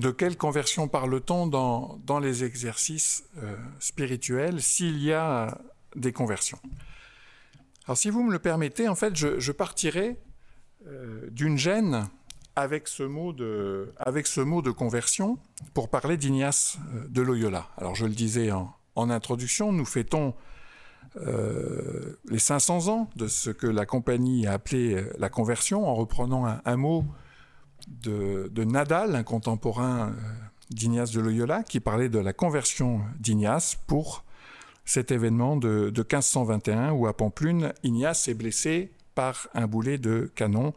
de quelle conversion parle-t-on dans, dans, les exercices euh, spirituels s'il y a des conversions? Alors si vous me le permettez, en fait, je, partirai euh, d'une gêne avec ce, mot de, avec ce mot de conversion pour parler d'Ignace euh, de Loyola. Alors je le disais en, introduction, nous fêtons les 500 ans de ce que la compagnie a appelé la conversion en reprenant un mot de, Nadal, un contemporain euh, d'Ignace de Loyola, qui parlait de la conversion d'Ignace pour cet événement de, 1521 où à Pamplune, Ignace est blessé par un boulet de canon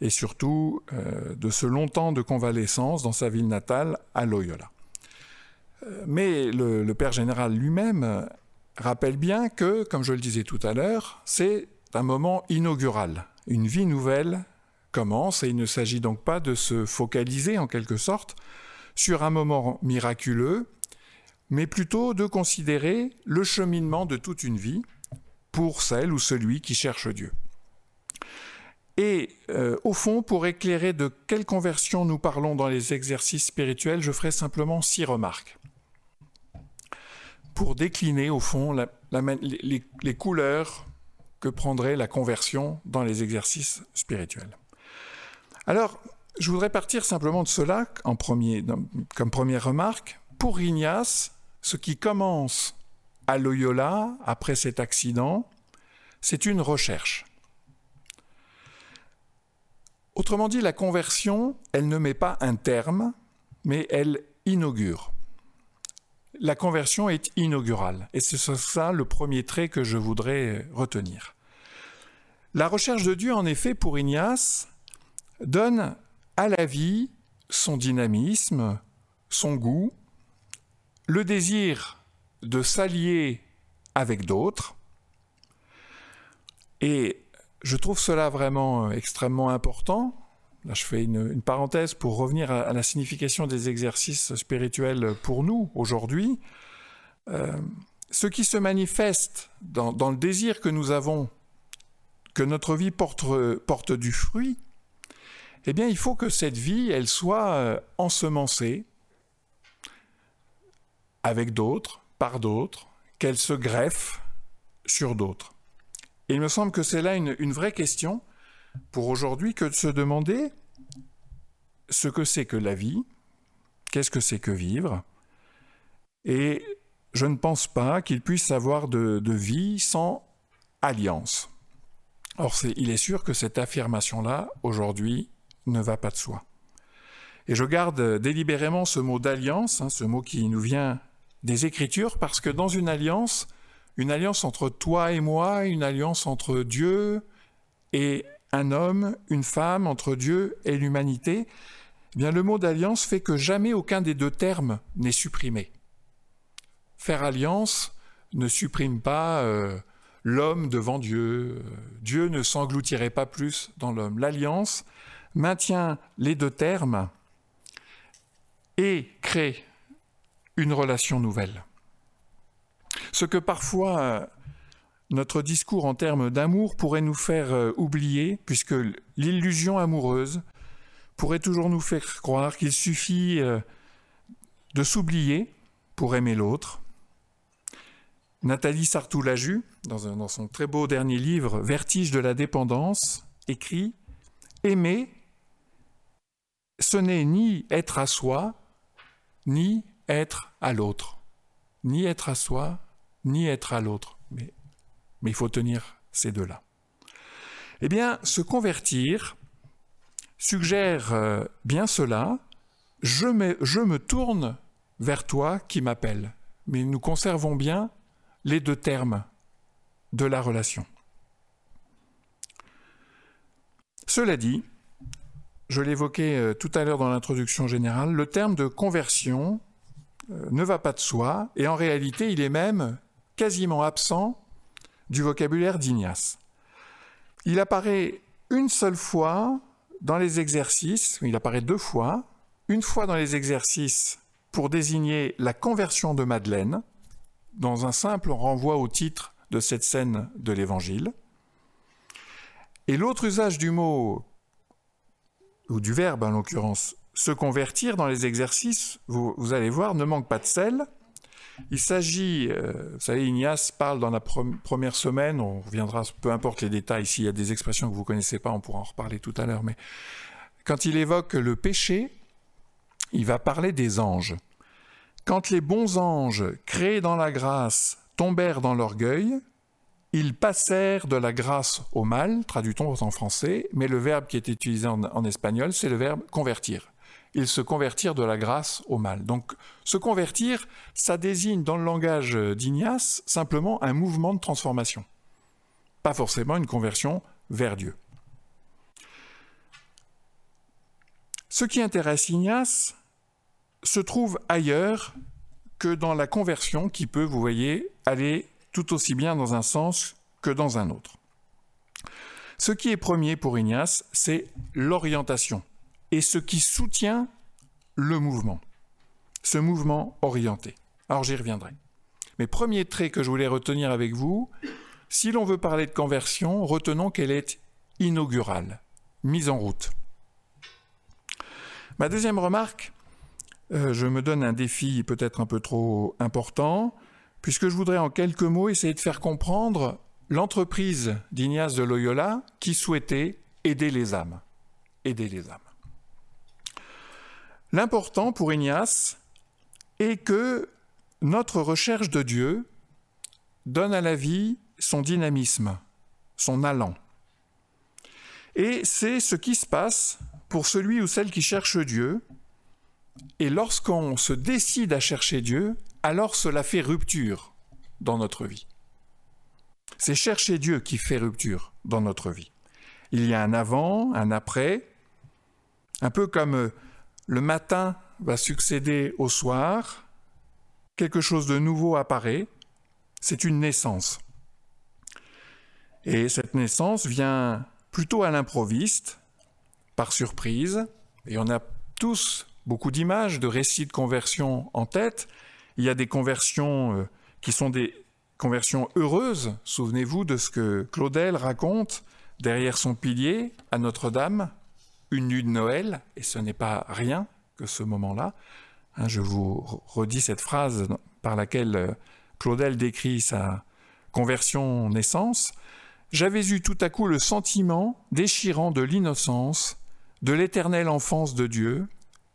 et surtout euh, de ce long temps de convalescence dans sa ville natale à Loyola. Euh, mais le Père général lui-même rappelle bien que, comme je le disais tout à l'heure, c'est un moment inaugural, une vie nouvelle commence et il ne s'agit donc pas de se focaliser en quelque sorte sur un moment miraculeux, mais plutôt de considérer le cheminement de toute une vie pour celle ou celui qui cherche Dieu. Et euh, au fond, pour éclairer de quelle conversion nous parlons dans les exercices spirituels, je ferai simplement six remarques. Pour décliner au fond les couleurs que prendrait la conversion dans les exercices spirituels. Alors, je voudrais partir simplement de cela comme première remarque. Pour Ignace, ce qui commence à Loyola, après cet accident, c'est une recherche. Autrement dit, la conversion, elle ne met pas un terme, mais elle inaugure. La conversion est inaugurale, et c'est ça le premier trait que je voudrais retenir. La recherche de Dieu, en effet, pour Ignace, donne à la vie son dynamisme, son goût, le désir de s'allier avec d'autres. Et je trouve cela vraiment extrêmement important. Là, je fais une, parenthèse pour revenir à, la signification des exercices spirituels pour nous aujourd'hui. Euh, ce qui se manifeste dans, le désir que nous avons que notre vie porte du fruit, eh bien, il faut que cette vie, elle soit euh, ensemencée avec d'autres, par d'autres, qu'elle se greffe sur d'autres. Il me semble que c'est là une, vraie question pour aujourd'hui que de se demander ce que c'est que la vie, qu'est-ce que c'est que vivre, et je ne pense pas qu'il puisse avoir de vie sans alliance. Or, il est sûr que cette affirmation-là, aujourd'hui, ne va pas de soi. Et je garde délibérément ce mot d'alliance, hein, ce mot qui nous vient des Écritures, parce que dans une alliance, une alliance entre toi et moi, une alliance entre Dieu et un homme, une femme, entre Dieu et l'humanité, eh bien le mot d'alliance fait que jamais aucun des deux termes n'est supprimé. Faire alliance ne supprime pas euh, l'homme devant Dieu. Dieu ne s'engloutirait pas plus dans l'homme. L'alliance, maintient les deux termes et crée une relation nouvelle. Ce que parfois euh, notre discours en termes d'amour pourrait nous faire euh, oublier, puisque l'illusion amoureuse pourrait toujours nous faire croire qu'il suffit euh, de s'oublier pour aimer l'autre. Nathalie Sartoulaju, dans, dans son très beau dernier livre Vertige de la dépendance, écrit Aimer, ce n'est ni être à soi, ni être à l'autre. Ni être à soi, ni être à l'autre. Mais, il faut tenir ces deux-là. Eh bien, se convertir suggère euh, bien cela. Je me, je me tourne vers toi qui m'appelle. Mais nous conservons bien les deux termes de la relation. Cela dit, je l'évoquais euh, tout à l'heure dans l'introduction générale, le terme de conversion euh, ne va pas de soi, et en réalité il est même quasiment absent du vocabulaire d'Ignace. Il apparaît une seule fois dans les exercices, il apparaît deux fois, une fois dans les exercices pour désigner la conversion de Madeleine, dans un simple renvoi au titre de cette scène de l'Évangile. Et l'autre usage du mot ou du verbe en l'occurrence, se convertir dans les exercices, vous, allez voir, ne manque pas de sel. Il s'agit, euh, vous savez, Ignace parle dans la première semaine, on reviendra, peu importe les détails, s'il y a des expressions que vous ne connaissez pas, on pourra en reparler tout à l'heure, mais quand il évoque le péché, il va parler des anges. Quand les bons anges, créés dans la grâce, tombèrent dans l'orgueil, ils passèrent de la grâce au mal, traduit-on en français, mais le verbe qui est utilisé en, espagnol, c'est le verbe convertir. Ils se convertirent de la grâce au mal. Donc, se convertir, ça désigne dans le langage d'Ignace simplement un mouvement de transformation, pas forcément une conversion vers Dieu. Ce qui intéresse Ignace se trouve ailleurs que dans la conversion qui peut, vous voyez, aller tout aussi bien dans un sens que dans un autre. Ce qui est premier pour Ignace, c'est l'orientation et ce qui soutient le mouvement, ce mouvement orienté. Alors j'y reviendrai. Mais premier trait que je voulais retenir avec vous, si l'on veut parler de conversion, retenons qu'elle est inaugurale, mise en route. Ma deuxième remarque, euh, je me donne un défi peut-être un peu trop important, puisque je voudrais en quelques mots essayer de faire comprendre l'entreprise d'Ignace de Loyola qui souhaitait aider les âmes. Aider les âmes. L'important pour Ignace est que notre recherche de Dieu donne à la vie son dynamisme, son allant. Et c'est ce qui se passe pour celui ou celle qui cherche Dieu. Et lorsqu'on se décide à chercher Dieu, alors cela fait rupture dans notre vie. C'est chercher Dieu qui fait rupture dans notre vie. Il y a un avant, un après, un peu comme euh, le matin va succéder au soir, quelque chose de nouveau apparaît, c'est une naissance. Et cette naissance vient plutôt à l'improviste, par surprise, et on a tous beaucoup d'images, de récits de conversion en tête, il y a des conversions euh, qui sont des conversions heureuses. Souvenez-vous de ce que Claudel raconte derrière son pilier à Notre-Dame, une nuit de Noël, et ce n'est pas rien que ce moment-là. Hein, je vous redis cette phrase par laquelle euh, Claudel décrit sa conversion naissance. J'avais eu tout à coup le sentiment déchirant de l'innocence, de l'éternelle enfance de Dieu,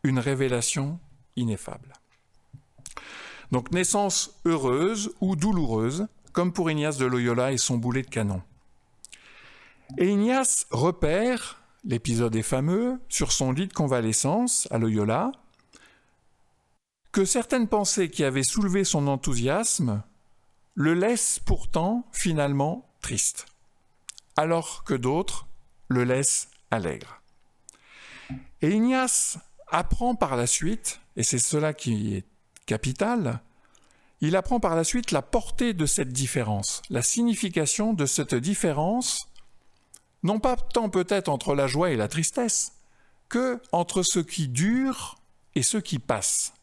une révélation ineffable. Donc naissance heureuse ou douloureuse, comme pour Ignace de Loyola et son boulet de canon. Et Ignace repère, l'épisode est fameux, sur son lit de convalescence à Loyola, que certaines pensées qui avaient soulevé son enthousiasme le laissent pourtant finalement triste, alors que d'autres le laissent allègre. Et Ignace apprend par la suite, et c'est cela qui est capital, il apprend par la suite la portée de cette différence, la signification de cette différence, non pas tant peut-être entre la joie et la tristesse, que entre ce qui dure et ce qui passe.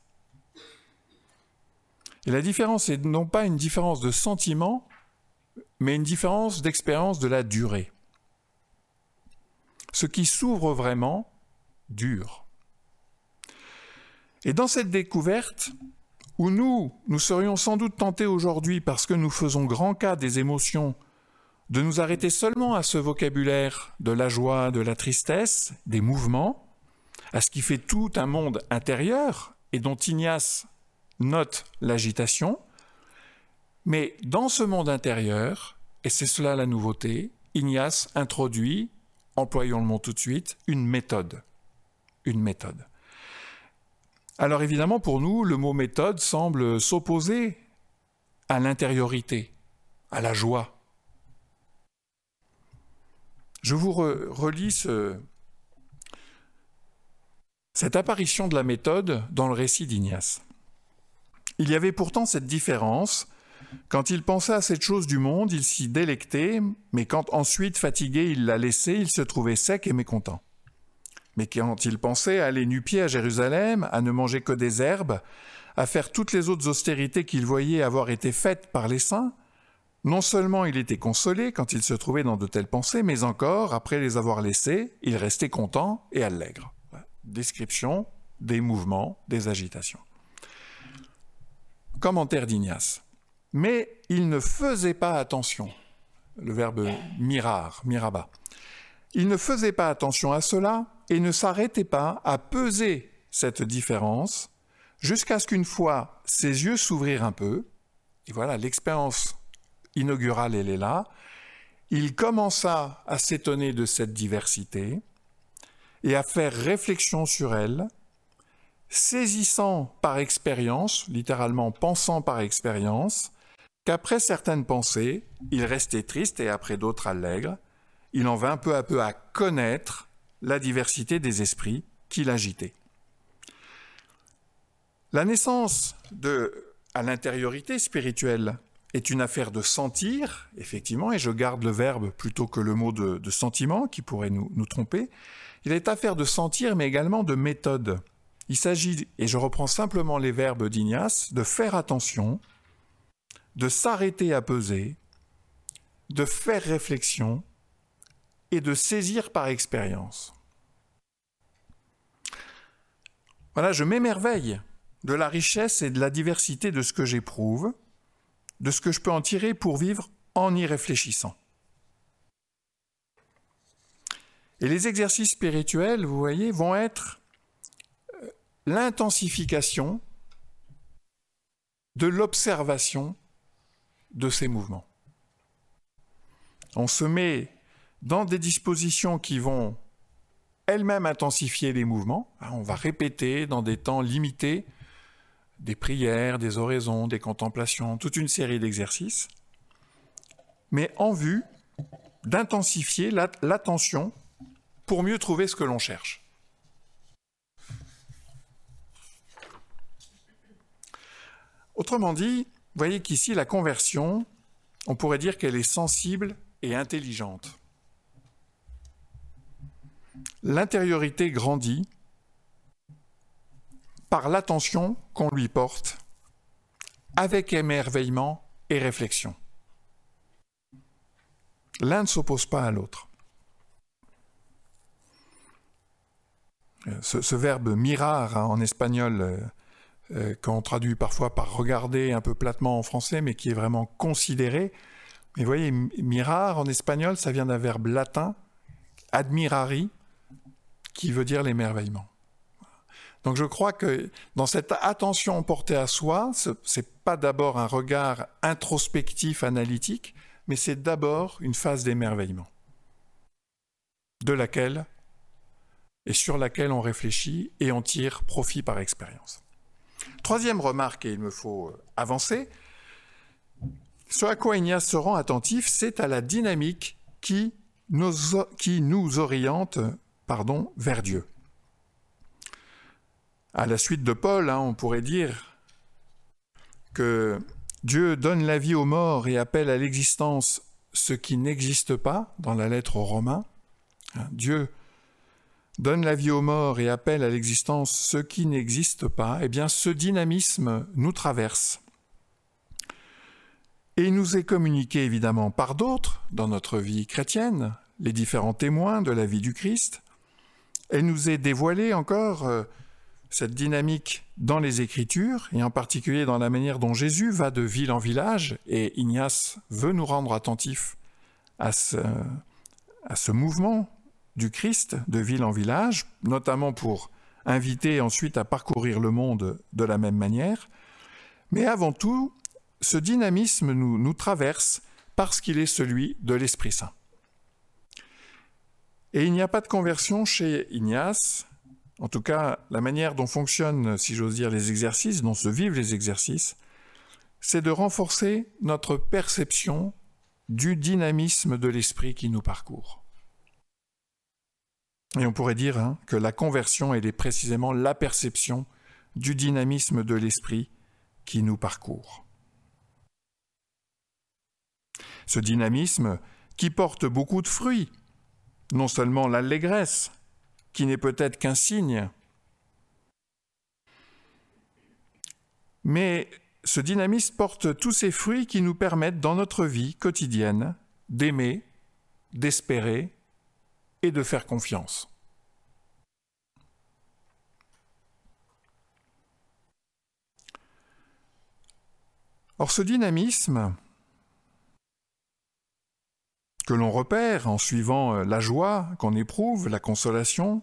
Et la différence est non pas une différence de sentiment, mais une différence d'expérience de la durée. Ce qui s'ouvre vraiment dure. Et dans cette découverte, où nous, nous serions sans doute tentés aujourd'hui, parce que nous faisons grand cas des émotions, de nous arrêter seulement à ce vocabulaire de la joie, de la tristesse, des mouvements, à ce qui fait tout un monde intérieur et dont Ignace note l'agitation. Mais dans ce monde intérieur, et c'est cela la nouveauté, Ignace introduit, employons le mot tout de suite, une méthode. Une méthode. Alors évidemment, pour nous, le mot méthode semble s'opposer à l'intériorité, à la joie. Je vous relis cette apparition de la méthode dans le récit d'Ignace. Il y avait pourtant cette différence. Quand il pensait à cette chose du monde, il s'y délectait, mais quand ensuite, fatigué, il la laissait, il se trouvait sec et mécontent. Mais quand il pensait à aller nu-pied à Jérusalem, à ne manger que des herbes, à faire toutes les autres austérités qu'il voyait avoir été faites par les saints, non seulement il était consolé quand il se trouvait dans de telles pensées, mais encore, après les avoir laissées, il restait content et allègre. Description des mouvements, des agitations. Commentaire d'Ignace. Mais il ne faisait pas attention, le verbe mirar, miraba. Il ne faisait pas attention à cela et ne s'arrêtait pas à peser cette différence jusqu'à ce qu'une fois ses yeux s'ouvrirent un peu, et voilà, l'expérience inaugurale, elle est là, il commença à s'étonner de cette diversité et à faire réflexion sur elle, saisissant par expérience, littéralement pensant par expérience, qu'après certaines pensées, il restait triste et après d'autres allègre, il en vint peu à peu à connaître la diversité des esprits qui l'agitaient. La naissance de, à l'intériorité spirituelle est une affaire de sentir, effectivement, et je garde le verbe plutôt que le mot de, sentiment qui pourrait nous, nous tromper. Il est affaire de sentir, mais également de méthode. Il s'agit, et je reprends simplement les verbes d'Ignace, de faire attention, de s'arrêter à peser, de faire réflexion et de saisir par expérience. Voilà, je m'émerveille de la richesse et de la diversité de ce que j'éprouve, de ce que je peux en tirer pour vivre en y réfléchissant. Et les exercices spirituels, vous voyez, vont être euh, l'intensification de l'observation de ces mouvements. On se met dans des dispositions qui vont elles-mêmes intensifier les mouvements. Hein, on va répéter dans des temps limités des prières, des oraisons, des contemplations, toute une série d'exercices, mais en vue d'intensifier l'attention pour mieux trouver ce que l'on cherche. Autrement dit, vous voyez qu'ici, la conversion, on pourrait dire qu'elle est sensible et intelligente. L'intériorité grandit par l'attention qu'on lui porte, avec émerveillement et réflexion. L'un ne s'oppose pas à l'autre. Ce, verbe mirar hein, en espagnol, euh, euh, qu'on traduit parfois par regarder un peu platement en français, mais qui est vraiment considéré. Mais voyez, mirar en espagnol, ça vient d'un verbe latin, admirari, qui veut dire l'émerveillement. Donc je crois que dans cette attention portée à soi, ce n'est pas d'abord un regard introspectif, analytique, mais c'est d'abord une phase d'émerveillement, de laquelle et sur laquelle on réfléchit et on tire profit par expérience. Troisième remarque, et il me faut avancer, ce à quoi Ignace se rend attentif, c'est à la dynamique qui nous, qui nous oriente pardon, vers Dieu. À la suite de Paul, hein, on pourrait dire que Dieu donne la vie aux morts et appelle à l'existence ce qui n'existe pas, dans la lettre aux Romains. Hein, Dieu donne la vie aux morts et appelle à l'existence ce qui n'existe pas. Eh bien, ce dynamisme nous traverse. Et il nous est communiqué évidemment par d'autres dans notre vie chrétienne, les différents témoins de la vie du Christ. Elle nous est dévoilée encore euh, cette dynamique dans les Écritures, et en particulier dans la manière dont Jésus va de ville en village, et Ignace veut nous rendre attentifs à ce, mouvement du Christ de ville en village, notamment pour inviter ensuite à parcourir le monde de la même manière. Mais avant tout, ce dynamisme nous, nous traverse parce qu'il est celui de l'Esprit Saint. Et il n'y a pas de conversion chez Ignace, en tout cas la manière dont fonctionnent, si j'ose dire, les exercices, dont se vivent les exercices, c'est de renforcer notre perception du dynamisme de l'esprit qui nous parcourt. Et on pourrait dire hein, que la conversion, elle est précisément la perception du dynamisme de l'esprit qui nous parcourt. Ce dynamisme qui porte beaucoup de fruits, non seulement l'allégresse, qui n'est peut-être qu'un signe, mais ce dynamisme porte tous ces fruits qui nous permettent dans notre vie quotidienne d'aimer, d'espérer et de faire confiance. Or ce dynamisme, que l'on repère en suivant euh, la joie qu'on éprouve, la consolation,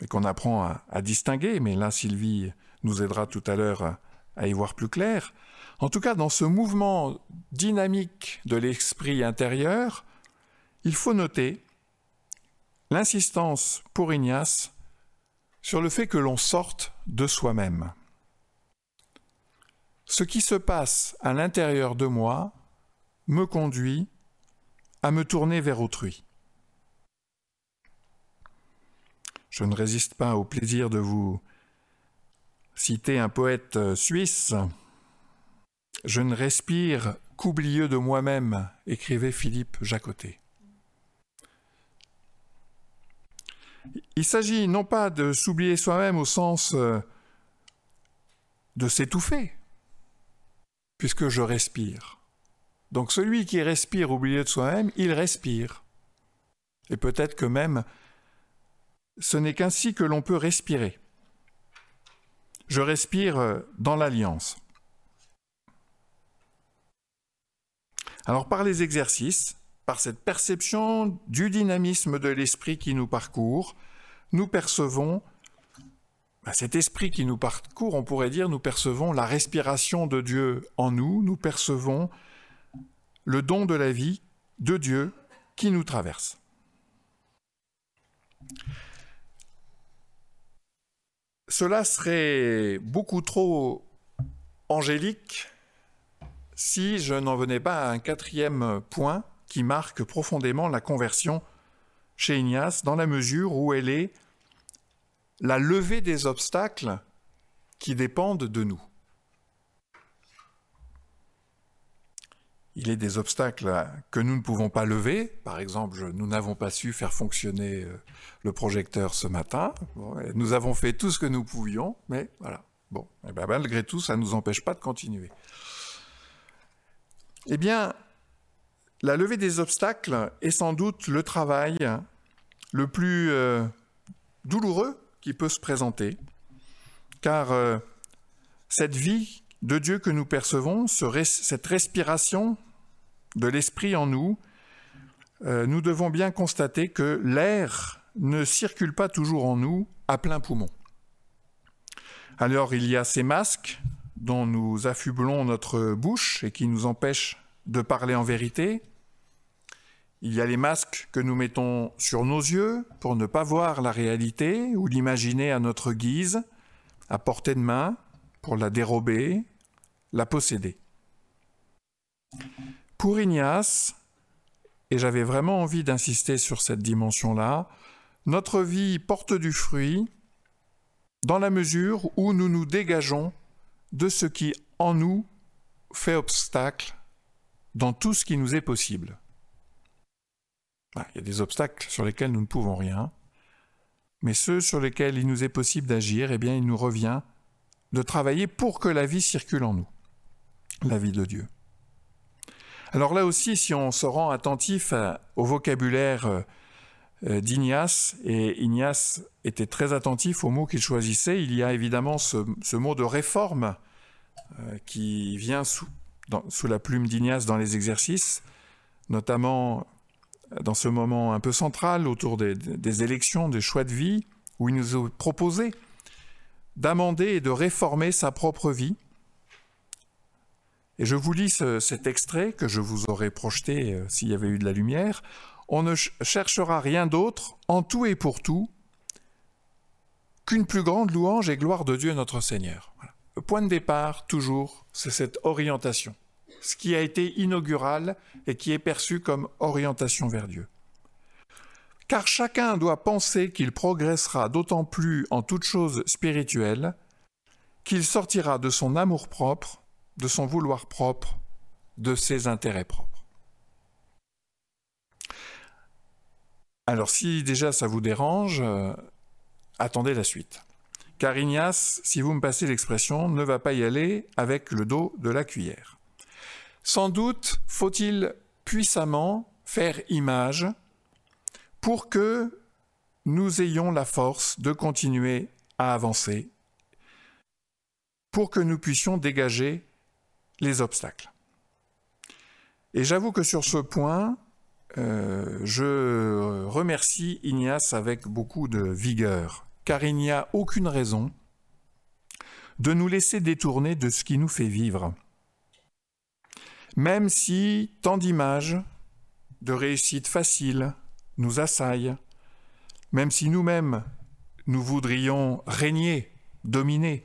et qu'on apprend à, distinguer, mais là Sylvie nous aidera tout à l'heure à y voir plus clair, en tout cas dans ce mouvement dynamique de l'esprit intérieur, il faut noter l'insistance pour Ignace sur le fait que l'on sorte de soi-même. Ce qui se passe à l'intérieur de moi me conduit à me tourner vers autrui. Je ne résiste pas au plaisir de vous citer un poète suisse. Je ne respire qu'oublieux de moi-même, écrivait Philippe Jacotet. Il s'agit non pas de s'oublier soi-même au sens euh, de s'étouffer, puisque je respire. Donc celui qui respire oublié de soi-même, il respire. Et peut-être que même ce n'est qu'ainsi que l'on peut respirer. Je respire euh, dans l'alliance. Alors par les exercices, par cette perception du dynamisme de l'esprit qui nous parcourt, nous percevons bah, cet esprit qui nous parcourt, on pourrait dire, nous percevons la respiration de Dieu en nous, nous percevons le don de la vie de Dieu qui nous traverse. Cela serait beaucoup trop angélique si je n'en venais pas à un quatrième point qui marque profondément la conversion chez Ignace, dans la mesure où elle est la levée des obstacles qui dépendent de nous. Il est des obstacles que nous ne pouvons pas lever. Par exemple, nous n'avons pas su faire fonctionner euh, le projecteur ce matin. nous avons fait tout ce que nous pouvions, mais voilà. Bon, eh ben, malgré tout, ça ne nous empêche pas de continuer. Eh bien, la levée des obstacles est sans doute le travail le plus euh, douloureux qui peut se présenter, car euh, cette vie de Dieu que nous percevons, cette respiration de l'Esprit en nous, euh, nous devons bien constater que l'air ne circule pas toujours en nous à plein poumon. Alors il y a ces masques dont nous affublons notre bouche et qui nous empêchent de parler en vérité, il y a les masques que nous mettons sur nos yeux pour ne pas voir la réalité ou l'imaginer à notre guise, à portée de main, pour la dérober, la posséder. Pour Ignace, et j'avais vraiment envie d'insister sur cette dimension-là, notre vie porte du fruit dans la mesure où nous nous dégageons de ce qui en nous fait obstacle dans tout ce qui nous est possible. Il y a des obstacles sur lesquels nous ne pouvons rien, mais ceux sur lesquels il nous est possible d'agir, eh bien, il nous revient de travailler pour que la vie circule en nous, la vie de Dieu. Alors là aussi, si on se rend attentif au vocabulaire euh, euh, d'Ignace, et Ignace était très attentif aux mots qu'il choisissait, il y a évidemment ce, mot de réforme euh, qui vient sous, sous la plume d'Ignace dans les exercices, notamment dans ce moment un peu central autour des, élections, des choix de vie, où il nous a proposé d'amender et de réformer sa propre vie. Et je vous lis cet extrait que je vous aurais projeté euh, s'il y avait eu de la lumière. On ne cherchera rien d'autre, en tout et pour tout, qu'une plus grande louange et gloire de Dieu notre Seigneur. Le point de départ, toujours, c'est cette orientation ce qui a été inaugural et qui est perçu comme orientation vers Dieu. Car chacun doit penser qu'il progressera d'autant plus en toute chose spirituelle qu'il sortira de son amour propre, de son vouloir propre, de ses intérêts propres. Alors si déjà ça vous dérange, euh, attendez la suite. Car Ignace, si vous me passez l'expression, ne va pas y aller avec le dos de la cuillère. Sans doute faut-il puissamment faire image pour que nous ayons la force de continuer à avancer, pour que nous puissions dégager les obstacles. Et j'avoue que sur ce point, euh, je remercie Ignace avec beaucoup de vigueur, car il n'y a aucune raison de nous laisser détourner de ce qui nous fait vivre. Même si tant d'images de réussite facile nous assaillent, même si nous-mêmes nous voudrions régner, dominer,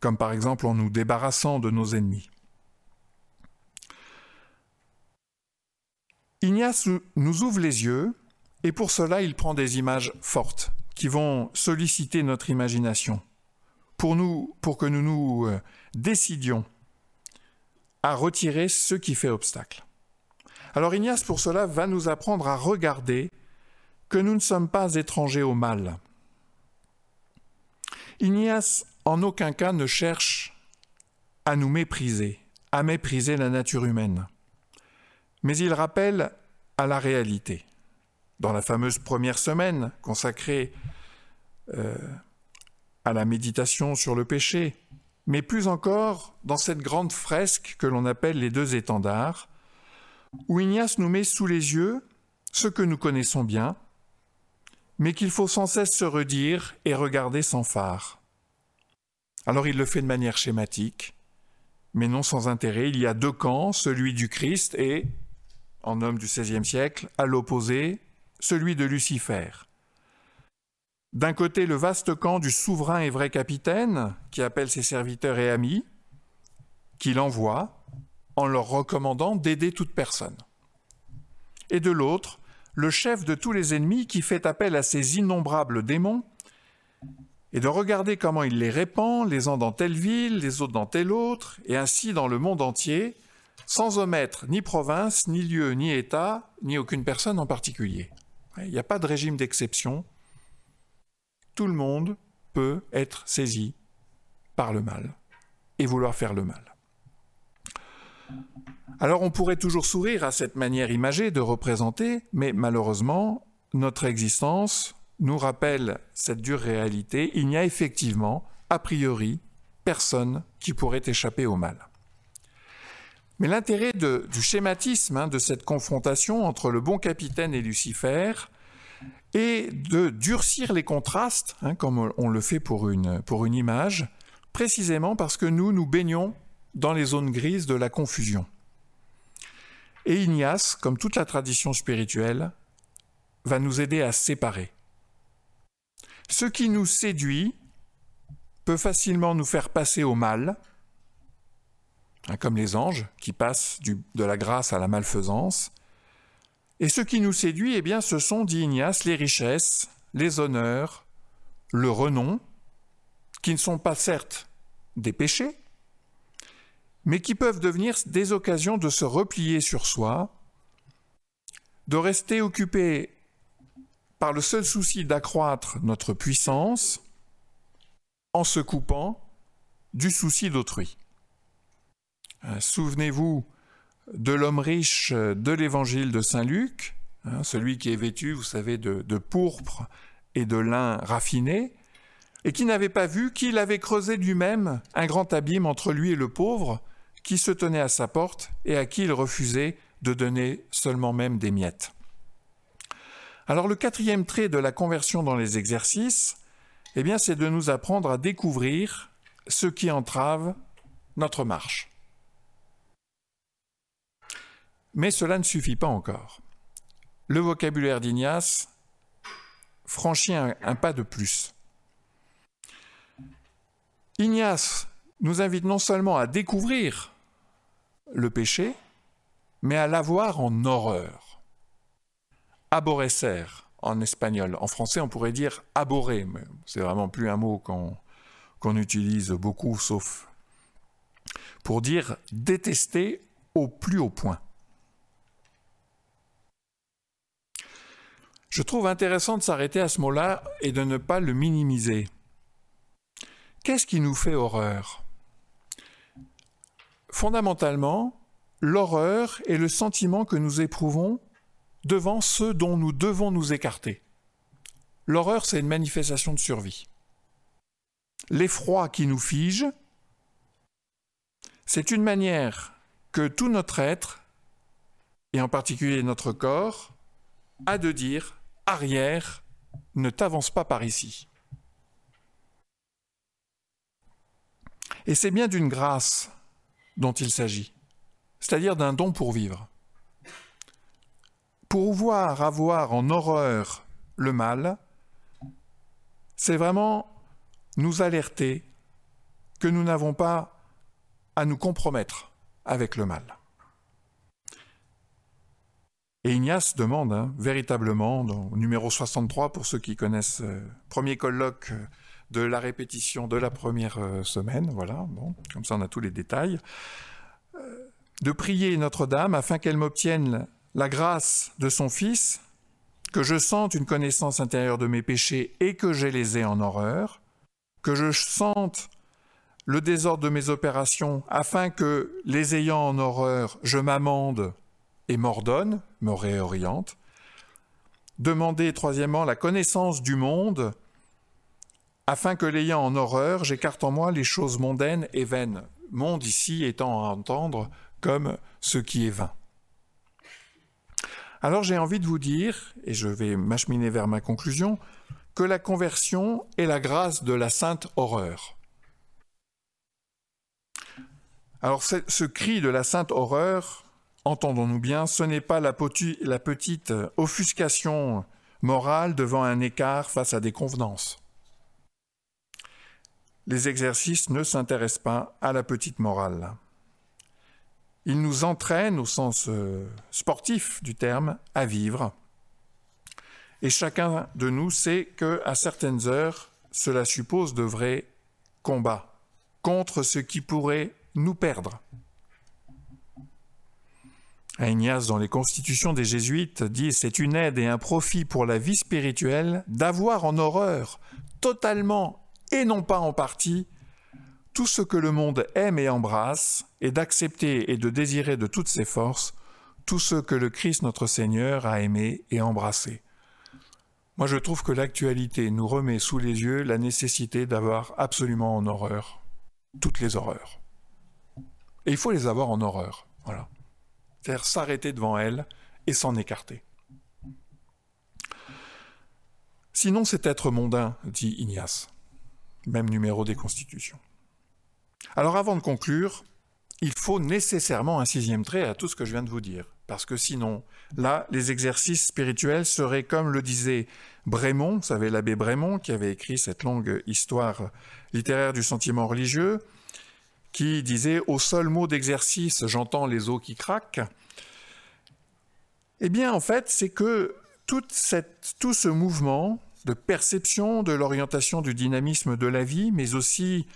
comme par exemple en nous débarrassant de nos ennemis. Ignace nous ouvre les yeux et pour cela il prend des images fortes qui vont solliciter notre imagination pour, nous, pour que nous nous euh, décidions à retirer ce qui fait obstacle. Alors Ignace pour cela va nous apprendre à regarder que nous ne sommes pas étrangers au mal. Ignace en aucun cas ne cherche à nous mépriser, à mépriser la nature humaine mais il rappelle à la réalité. Dans la fameuse première semaine consacrée euh, à la méditation sur le péché, mais plus encore dans cette grande fresque que l'on appelle les deux étendards, où Ignace nous met sous les yeux ce que nous connaissons bien, mais qu'il faut sans cesse se redire et regarder sans phare. Alors il le fait de manière schématique, mais non sans intérêt. Il y a deux camps, celui du Christ et en homme du XVIe siècle, à l'opposé, celui de Lucifer. D'un côté, le vaste camp du souverain et vrai capitaine, qui appelle ses serviteurs et amis, qu'il envoie en leur recommandant d'aider toute personne. Et de l'autre, le chef de tous les ennemis qui fait appel à ses innombrables démons et de regarder comment il les répand, les uns dans telle ville, les autres dans telle autre, et ainsi dans le monde entier, sans omettre ni province, ni lieu, ni État, ni aucune personne en particulier. Il n'y a pas de régime d'exception. Tout le monde peut être saisi par le mal et vouloir faire le mal. Alors on pourrait toujours sourire à cette manière imagée de représenter, mais malheureusement, notre existence nous rappelle cette dure réalité. Il n'y a effectivement, a priori, personne qui pourrait échapper au mal. Mais l'intérêt du schématisme hein, de cette confrontation entre le bon capitaine et Lucifer est de durcir les contrastes, hein, comme on le fait pour une, pour une image, précisément parce que nous, nous baignons dans les zones grises de la confusion. Et Ignace, comme toute la tradition spirituelle, va nous aider à séparer. Ce qui nous séduit peut facilement nous faire passer au mal, Hein, comme les anges qui passent de la grâce à la malfaisance. Et ce qui nous séduit, eh bien, ce sont, dit Ignace, les richesses, les honneurs, le renom, qui ne sont pas certes des péchés, mais qui peuvent devenir des occasions de se replier sur soi, de rester occupé par le seul souci d'accroître notre puissance en se coupant du souci d'autrui. Euh, souvenez-vous de l'homme riche de l'évangile de Saint Luc, hein, celui qui est vêtu, vous savez, de, de pourpre et de lin raffiné, et qui n'avait pas vu qu'il avait creusé lui-même un grand abîme entre lui et le pauvre, qui se tenait à sa porte et à qui il refusait de donner seulement même des miettes. Alors le quatrième trait de la conversion dans les exercices, eh bien, c'est de nous apprendre à découvrir ce qui entrave notre marche. Mais cela ne suffit pas encore. Le vocabulaire d'Ignace franchit un, pas de plus. Ignace nous invite non seulement à découvrir le péché, mais à l'avoir en horreur. Aborrecer en espagnol. En français, on pourrait dire abhorrer, mais c'est vraiment plus un mot qu'on utilise beaucoup, sauf pour dire détester au plus haut point. Je trouve intéressant de s'arrêter à ce mot-là et de ne pas le minimiser. Qu'est-ce qui nous fait horreur? Fondamentalement, l'horreur est le sentiment que nous éprouvons devant ceux dont nous devons nous écarter. L'horreur, c'est une manifestation de survie. L'effroi qui nous fige, C'est une manière que tout notre être, et en particulier notre corps, a de dire arrière, ne t'avance pas par ici. Et c'est bien d'une grâce dont il s'agit, c'est-à-dire d'un don pour vivre. Pour pouvoir avoir en horreur le mal, c'est vraiment nous alerter que nous n'avons pas à nous compromettre avec le mal. Et Ignace demande hein, véritablement, au numéro 63, pour ceux qui connaissent, euh, premier colloque euh, de la répétition de la première euh, semaine, voilà, comme ça on a tous les détails, de prier Notre-Dame afin qu'elle m'obtienne la grâce de son Fils, que je sente une connaissance intérieure de mes péchés et que je les ai en horreur, que je sente le désordre de mes opérations afin que, les ayant en horreur, je m'amende et m'ordonne, me réoriente. Demander, troisièmement, la connaissance du monde, afin que l'ayant en horreur, j'écarte en moi les choses mondaines et vaines. Monde ici étant à entendre comme ce qui est vain. Alors j'ai envie de vous dire, et je vais m'acheminer vers ma conclusion, que la conversion est la grâce de la sainte horreur. Alors ce cri de la sainte horreur, entendons-nous bien, ce n'est pas la, petite offuscation morale devant un écart face à des convenances. Les exercices ne s'intéressent pas à la petite morale. Ils nous entraînent, au sens euh, sportif du terme, à vivre. Et chacun de nous sait que, à certaines heures, cela suppose de vrais combats contre ce qui pourrait nous perdre. Ignace, dans les constitutions des jésuites, dit c'est une aide et un profit pour la vie spirituelle d'avoir en horreur, totalement et non pas en partie, tout ce que le monde aime et embrasse, et d'accepter et de désirer de toutes ses forces tout ce que le Christ notre Seigneur a aimé et embrassé. Moi je trouve que l'actualité nous remet sous les yeux la nécessité d'avoir absolument en horreur toutes les horreurs. Et il faut les avoir en horreur. Voilà c'est-à-dire s'arrêter devant elle et s'en écarter. Sinon, c'est être mondain, dit Ignace. Même numéro des constitutions. Alors avant de conclure, il faut nécessairement un sixième trait à tout ce que je viens de vous dire. Parce que sinon, là, les exercices spirituels seraient comme le disait Brémond, vous savez l'abbé Brémond qui avait écrit cette longue histoire littéraire du sentiment religieux, qui disait Au seul mot d'exercice, j'entends les os qui craquent. Eh bien, en fait, c'est que tout ce mouvement de perception de l'orientation du dynamisme de la vie, mais aussi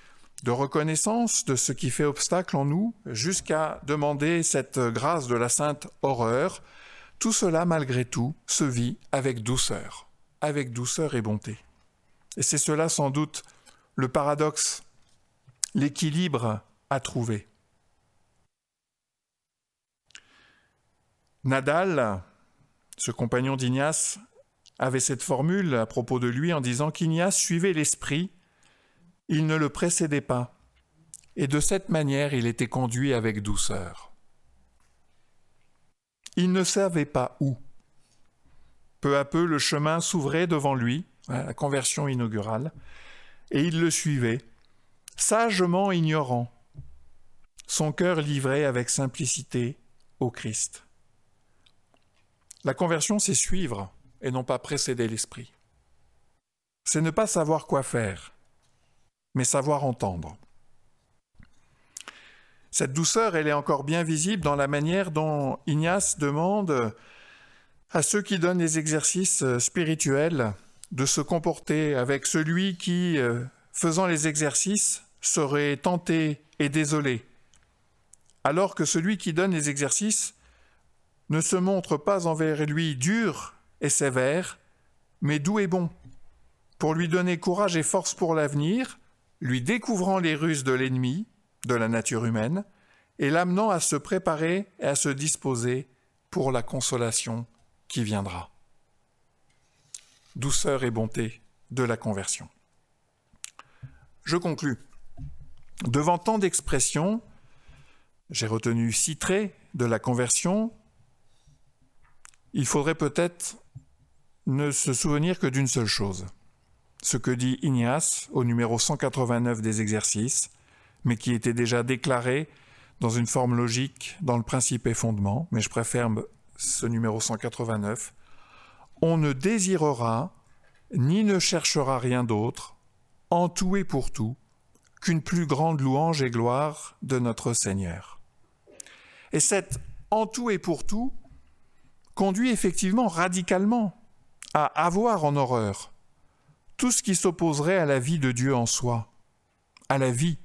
de reconnaissance de ce qui fait obstacle en nous, jusqu'à demander cette grâce de la sainte horreur, tout cela, malgré tout, se vit avec douceur, avec douceur et bonté. Et c'est cela sans doute le paradoxe l'équilibre à trouver. Nadal, ce compagnon d'Ignace, avait cette formule à propos de lui en disant qu'Ignace suivait l'esprit, il ne le précédait pas, et de cette manière il était conduit avec douceur. Il ne savait pas où. Peu à peu le chemin s'ouvrait devant lui, la conversion inaugurale, et il le suivait, sagement ignorant, son cœur livré avec simplicité au Christ. La conversion, c'est suivre et non pas précéder l'esprit. C'est ne pas savoir quoi faire, mais savoir entendre. Cette douceur, elle est encore bien visible dans la manière dont Ignace demande à ceux qui donnent les exercices spirituels de se comporter avec celui qui, euh, faisant les exercices, serait tenté et désolé, alors que celui qui donne les exercices ne se montre pas envers lui dur et sévère, mais doux et bon, pour lui donner courage et force pour l'avenir, lui découvrant les ruses de l'ennemi, de la nature humaine, et l'amenant à se préparer et à se disposer pour la consolation qui viendra. Douceur et bonté de la conversion. Je conclus. Devant tant d'expressions, j'ai retenu six traits de la conversion, il faudrait peut-être ne se souvenir que d'une seule chose, ce que dit Ignace au numéro 189 des exercices, mais qui était déjà déclaré dans une forme logique dans le principe et fondement, mais je préfère ce numéro 189. On ne désirera ni ne cherchera rien d'autre, en tout et pour tout, qu'une plus grande louange et gloire de notre Seigneur. Et cette en tout et pour tout conduit effectivement radicalement à avoir en horreur tout ce qui s'opposerait à la vie de Dieu en soi, à la vie.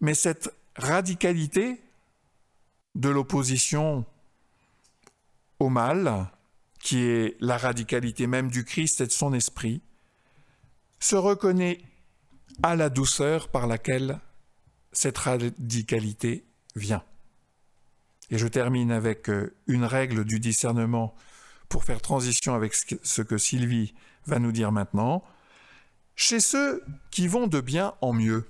Mais cette radicalité de l'opposition au mal, qui est la radicalité même du Christ et de son esprit, se reconnaît à la douceur par laquelle cette radicalité vient. Et je termine avec euh, une règle du discernement pour faire transition avec ce que Sylvie va nous dire maintenant. Chez ceux qui vont de bien en mieux,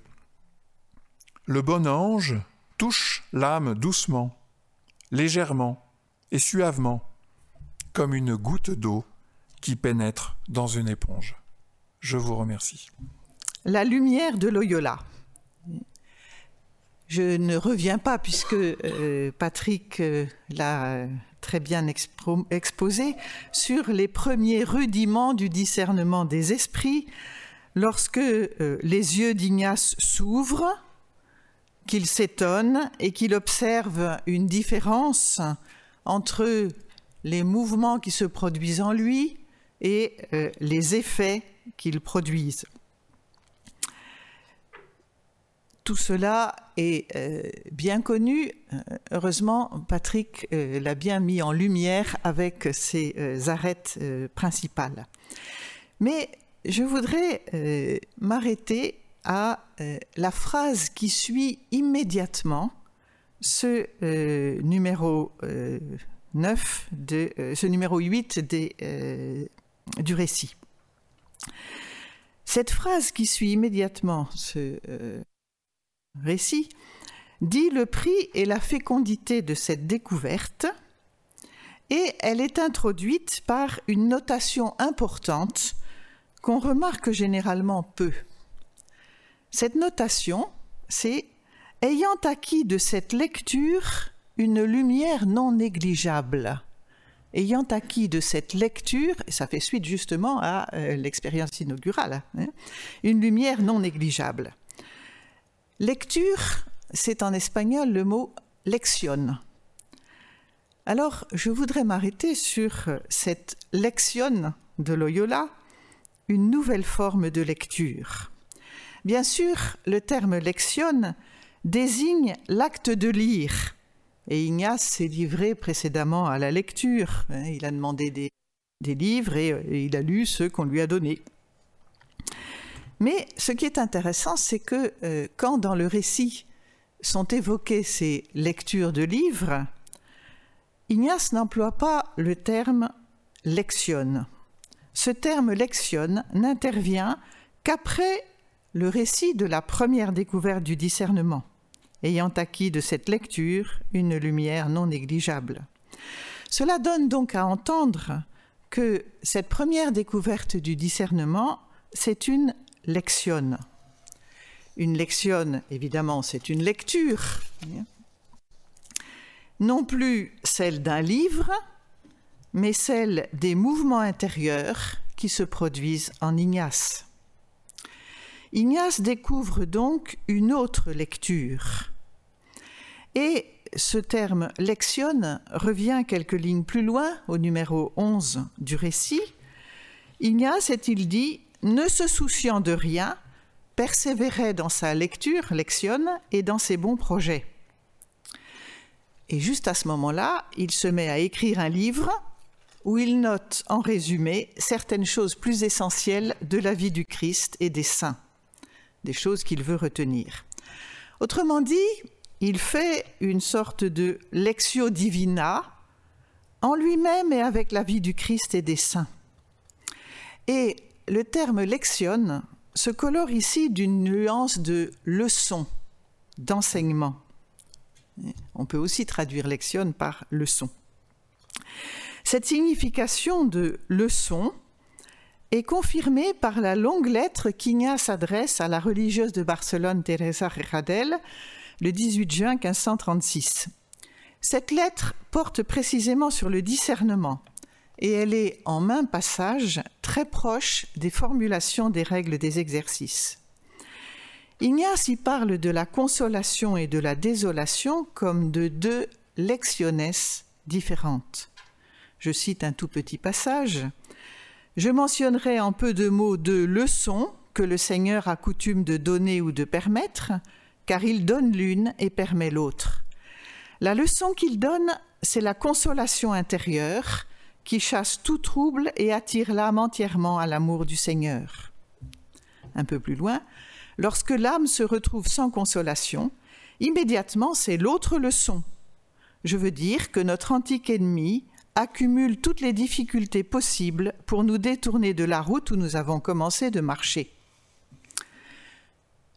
le bon ange touche l'âme doucement, légèrement et suavement, comme une goutte d'eau qui pénètre dans une éponge. Je vous remercie. La lumière de Loyola. Je ne reviens pas puisque euh, Patrick euh, l'a très bien exposé sur les premiers rudiments du discernement des esprits lorsque euh, les yeux d'Ignace s'ouvrent, qu'il s'étonne et qu'il observe une différence entre les mouvements qui se produisent en lui et les effets qu'ils produisent. Tout cela est euh, bien connu. Euh, heureusement, Patrick euh, l'a bien mis en lumière avec ses arêtes principales. Mais je voudrais m'arrêter à la phrase qui suit immédiatement ce numéro 9, de, ce numéro 8 des, du récit. Cette phrase qui suit immédiatement ce récit, dit le prix et la fécondité de cette découverte, et elle est introduite par une notation importante qu'on remarque généralement peu. Cette notation, c'est ayant acquis de cette lecture une lumière non négligeable. Ayant acquis de cette lecture, et ça fait suite justement à euh, l'expérience inaugurale, hein, une lumière non négligeable. Lecture, c'est en espagnol le mot lección. Alors, je voudrais m'arrêter sur cette lección de Loyola, une nouvelle forme de lecture. Bien sûr, le terme lección désigne l'acte de lire. Et Ignace s'est livré précédemment à la lecture. Il a demandé des, livres et il a lu ceux qu'on lui a donnés. Mais ce qui est intéressant, c'est que euh, quand dans le récit sont évoquées ces lectures de livres, Ignace n'emploie pas le terme lectionne. Ce terme lectionne n'intervient qu'après le récit de la première découverte du discernement, ayant acquis de cette lecture une lumière non négligeable. Cela donne donc à entendre que cette première découverte du discernement, c'est une lectionne. Une lectionne, évidemment, c'est une lecture, non plus celle d'un livre, mais celle des mouvements intérieurs qui se produisent en Ignace. Ignace découvre donc une autre lecture. Et ce terme lectionne revient quelques lignes plus loin, au numéro 11 du récit. Ignace, est-il dit, ne se souciant de rien, persévérait dans sa lecture, lectionne, et dans ses bons projets. Et juste à ce moment-là, il se met à écrire un livre où il note en résumé certaines choses plus essentielles de la vie du Christ et des saints, des choses qu'il veut retenir. Autrement dit, il fait une sorte de lectio divina en lui-même et avec la vie du Christ et des saints. Et le terme lectionne se colore ici d'une nuance de leçon, d'enseignement. On peut aussi traduire lexion par leçon. Cette signification de leçon est confirmée par la longue lettre qu'Ignace adresse à la religieuse de Barcelone Teresa Rejadel le 18 juin 1536. Cette lettre porte précisément sur le discernement et elle est en main passage très proche des formulations des règles des exercices. Ignace y parle de la consolation et de la désolation comme de deux lectiones différentes. Je cite un tout petit passage. Je mentionnerai en peu de mots deux leçons que le Seigneur a coutume de donner ou de permettre, car il donne l'une et permet l'autre. La leçon qu'il donne, c'est la consolation intérieure qui chasse tout trouble et attire l'âme entièrement à l'amour du Seigneur. Un peu plus loin, lorsque l'âme se retrouve sans consolation, immédiatement c'est l'autre leçon. Je veux dire que notre antique ennemi accumule toutes les difficultés possibles pour nous détourner de la route où nous avons commencé de marcher.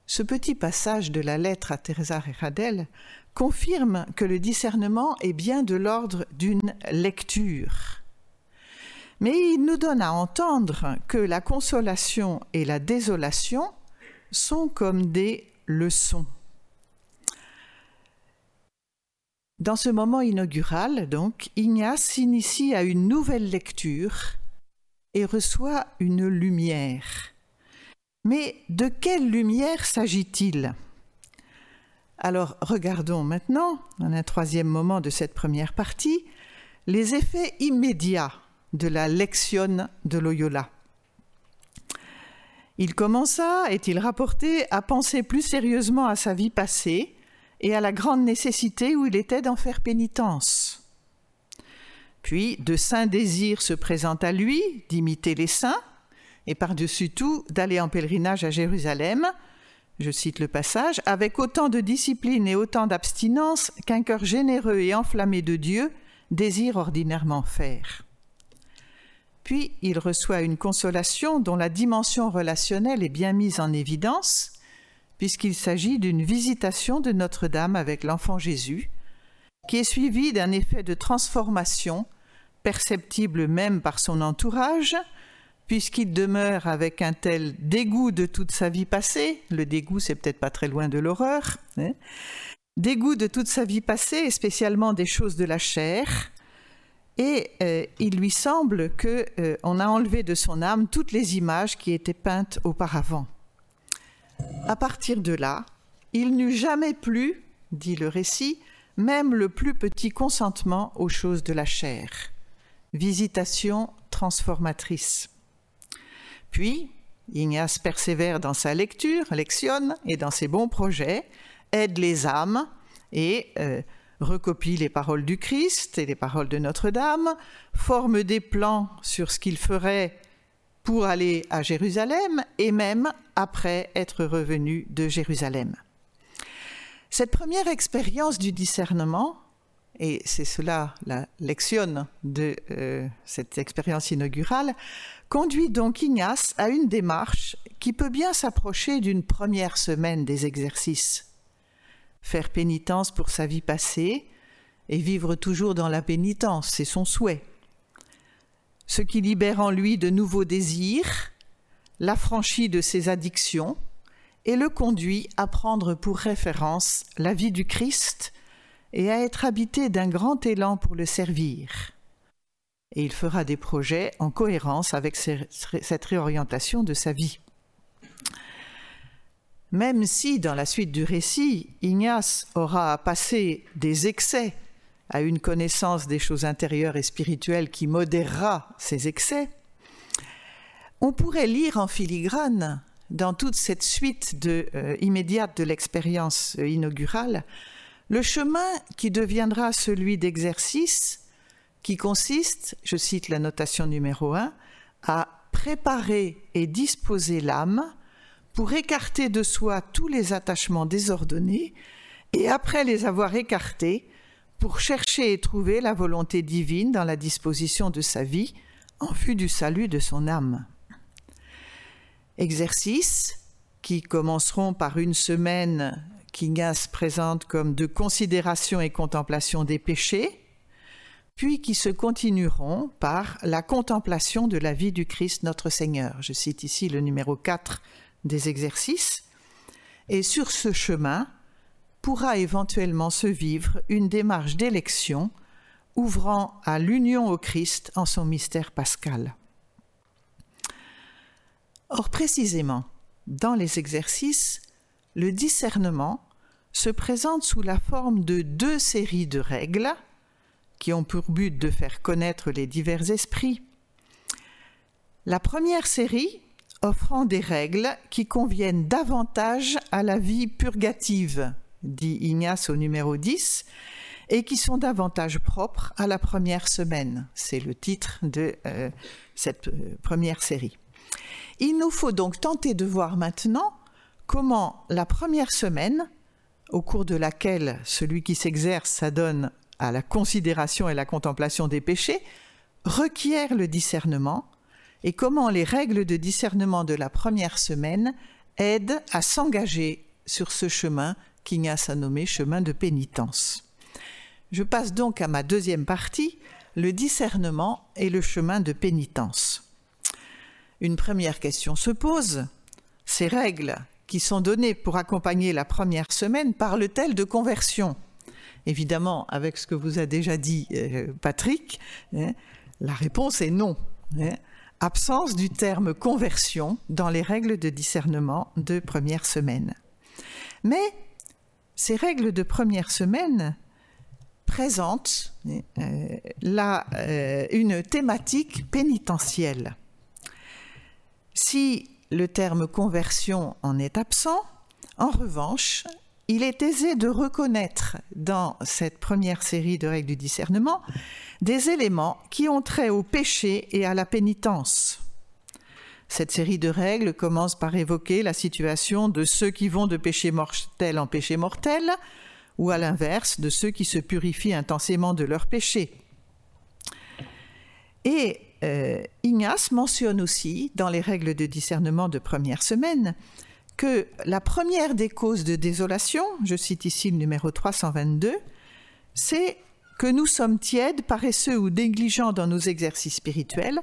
Ce petit passage de la lettre à Teresa Rejadel confirme que le discernement est bien de l'ordre d'une lecture. Mais il nous donne à entendre que la consolation et la désolation sont comme des leçons. Dans ce moment inaugural, donc, Ignace s'initie à une nouvelle lecture et reçoit une lumière. Mais de quelle lumière s'agit-il? Alors regardons maintenant, dans un troisième moment de cette première partie, les effets immédiats de la lection de Loyola. Il commença, est-il rapporté, à penser plus sérieusement à sa vie passée et à la grande nécessité où il était d'en faire pénitence. Puis de saints désirs se présentent à lui d'imiter les saints et par-dessus tout d'aller en pèlerinage à Jérusalem, je cite le passage, avec autant de discipline et autant d'abstinence qu'un cœur généreux et enflammé de Dieu désire ordinairement faire. Puis il reçoit une consolation dont la dimension relationnelle est bien mise en évidence, puisqu'il s'agit d'une visitation de Notre-Dame avec l'enfant Jésus, qui est suivie d'un effet de transformation perceptible même par son entourage, puisqu'il demeure avec un tel dégoût de toute sa vie passée, le dégoût c'est peut-être pas très loin de l'horreur, hein, dégoût de toute sa vie passée et spécialement des choses de la chair, et euh, il lui semble que euh, on a enlevé de son âme toutes les images qui étaient peintes auparavant. À partir de là, il n'eut jamais plus, dit le récit, même le plus petit consentement aux choses de la chair. Visitation transformatrice. Puis, Ignace persévère dans sa lecture, lectionne et dans ses bons projets, aide les âmes et euh, recopie les paroles du Christ et les paroles de Notre-Dame, forme des plans sur ce qu'il ferait pour aller à Jérusalem et même après être revenu de Jérusalem. Cette première expérience du discernement, et c'est cela la lectionne de euh, cette expérience inaugurale, conduit donc Ignace à une démarche qui peut bien s'approcher d'une première semaine des exercices faire pénitence pour sa vie passée et vivre toujours dans la pénitence, c'est son souhait. Ce qui libère en lui de nouveaux désirs, l'affranchit de ses addictions et le conduit à prendre pour référence la vie du Christ et à être habité d'un grand élan pour le servir. Et il fera des projets en cohérence avec cette réorientation de sa vie. Même si, dans la suite du récit, Ignace aura passé des excès à une connaissance des choses intérieures et spirituelles qui modérera ces excès, on pourrait lire en filigrane, dans toute cette suite euh, immédiate de l'expérience euh, inaugurale, le chemin qui deviendra celui d'exercice qui consiste, je cite la notation numéro 1, à préparer et disposer l'âme pour écarter de soi tous les attachements désordonnés, et après les avoir écartés, pour chercher et trouver la volonté divine dans la disposition de sa vie, en vue du salut de son âme. Exercices qui commenceront par une semaine qu'Ignace présente comme de considération et contemplation des péchés, puis qui se continueront par la contemplation de la vie du Christ notre Seigneur. Je cite ici le numéro 4 des exercices. Et sur ce chemin pourra éventuellement se vivre une démarche d'élection ouvrant à l'union au Christ en son mystère pascal. Or précisément, dans les exercices, le discernement se présente sous la forme de deux séries de règles qui ont pour but de faire connaître les divers esprits. La première série offrant des règles qui conviennent davantage à la vie purgative, dit Ignace au numéro 10, et qui sont davantage propres à la première semaine. C'est le titre de euh, cette euh, première série. Il nous faut donc tenter de voir maintenant comment la première semaine, au cours de laquelle celui qui s'exerce s'adonne à la considération et la contemplation des péchés, requiert le discernement et comment les règles de discernement de la première semaine aident à s'engager sur ce chemin qu'Ignace a nommé chemin de pénitence. Je passe donc à ma deuxième partie, le discernement et le chemin de pénitence. Une première question se pose. Ces règles qui sont données pour accompagner la première semaine parlent-elles de conversion? Évidemment, avec ce que vous a déjà dit euh, Patrick, hein, la réponse est non. Absence du terme conversion dans les règles de discernement de première semaine. Mais ces règles de première semaine présentent euh, euh, une thématique pénitentielle. Si le terme conversion en est absent, en revanche, il est aisé de reconnaître dans cette première série de règles du discernement des éléments qui ont trait au péché et à la pénitence. Cette série de règles commence par évoquer la situation de ceux qui vont de péché mortel en péché mortel, ou à l'inverse de ceux qui se purifient intensément de leur péché. Et euh, Ignace mentionne aussi, dans les règles de discernement de première semaine, que la première des causes de désolation, je cite ici le numéro 322, c'est que nous sommes tièdes, paresseux ou négligents dans nos exercices spirituels.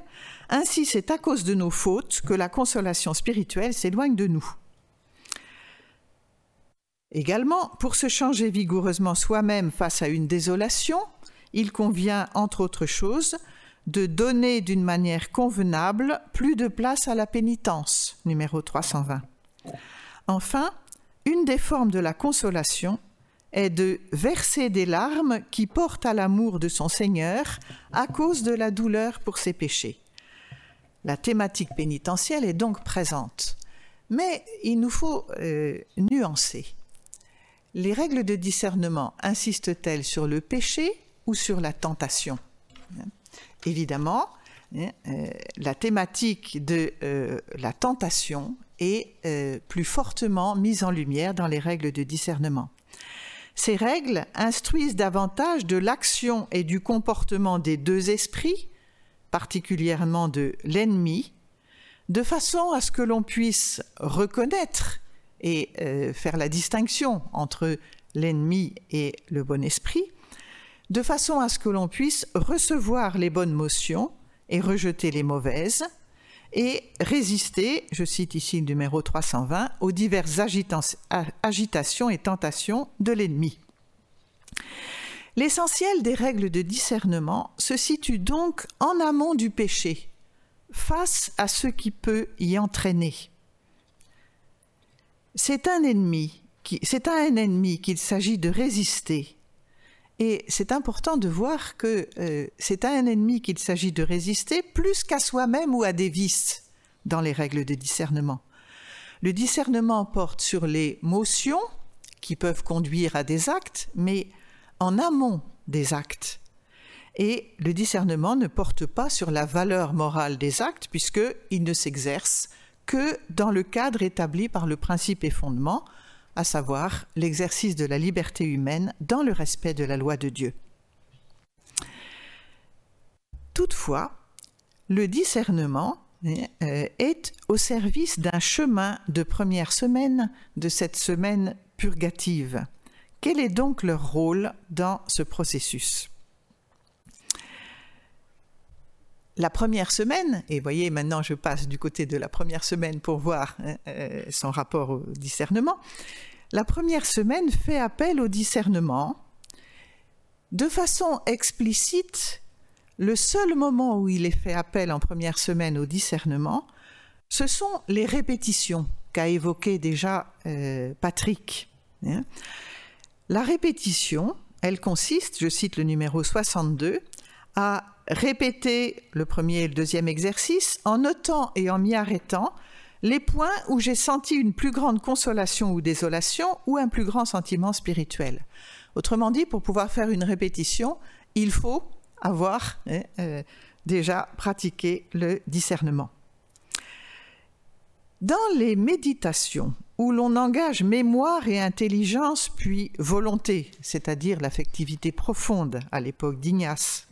Ainsi, c'est à cause de nos fautes que la consolation spirituelle s'éloigne de nous. Également, pour se changer vigoureusement soi-même face à une désolation, il convient, entre autres choses, de donner d'une manière convenable plus de place à la pénitence, numéro 320. Enfin, une des formes de la consolation est de verser des larmes qui portent à l'amour de son Seigneur à cause de la douleur pour ses péchés. La thématique pénitentielle est donc présente. Mais il nous faut euh, nuancer. Les règles de discernement insistent-elles sur le péché ou sur la tentation? Évidemment, hein, euh, la thématique de euh, la tentation est euh, plus fortement mise en lumière dans les règles de discernement. Ces règles instruisent davantage de l'action et du comportement des deux esprits, particulièrement de l'ennemi, de façon à ce que l'on puisse reconnaître et euh, faire la distinction entre l'ennemi et le bon esprit, de façon à ce que l'on puisse recevoir les bonnes motions et rejeter les mauvaises, et résister, je cite ici le numéro 320, aux diverses agitations et tentations de l'ennemi. L'essentiel des règles de discernement se situe donc en amont du péché, face à ce qui peut y entraîner. C'est un ennemi, c'est à un ennemi qu'il s'agit de résister et c'est important de voir que euh, c'est à un ennemi qu'il s'agit de résister plus qu'à soi-même ou à des vices dans les règles de discernement. Le discernement porte sur les motions qui peuvent conduire à des actes, mais en amont des actes. Et le discernement ne porte pas sur la valeur morale des actes, puisqu'il ne s'exerce que dans le cadre établi par le principe et fondement, à savoir l'exercice de la liberté humaine dans le respect de la loi de Dieu. Toutefois, le discernement euh, est au service d'un chemin de première semaine, de cette semaine purgative. Quel est donc leur rôle dans ce processus? La première semaine, et voyez maintenant je passe du côté de la première semaine pour voir hein, euh, son rapport au discernement, la première semaine fait appel au discernement. De façon explicite, le seul moment où il est fait appel en première semaine au discernement, ce sont les répétitions qu'a évoquées déjà euh, Patrick. Hein. La répétition, elle consiste, je cite le numéro 62, à répéter le premier et le deuxième exercice en notant et en m'y arrêtant les points où j'ai senti une plus grande consolation ou désolation ou un plus grand sentiment spirituel. Autrement dit, pour pouvoir faire une répétition, il faut avoir hein, euh, déjà pratiqué le discernement. Dans les méditations où l'on engage mémoire et intelligence puis volonté, c'est-à-dire l'affectivité profonde à l'époque d'Ignace,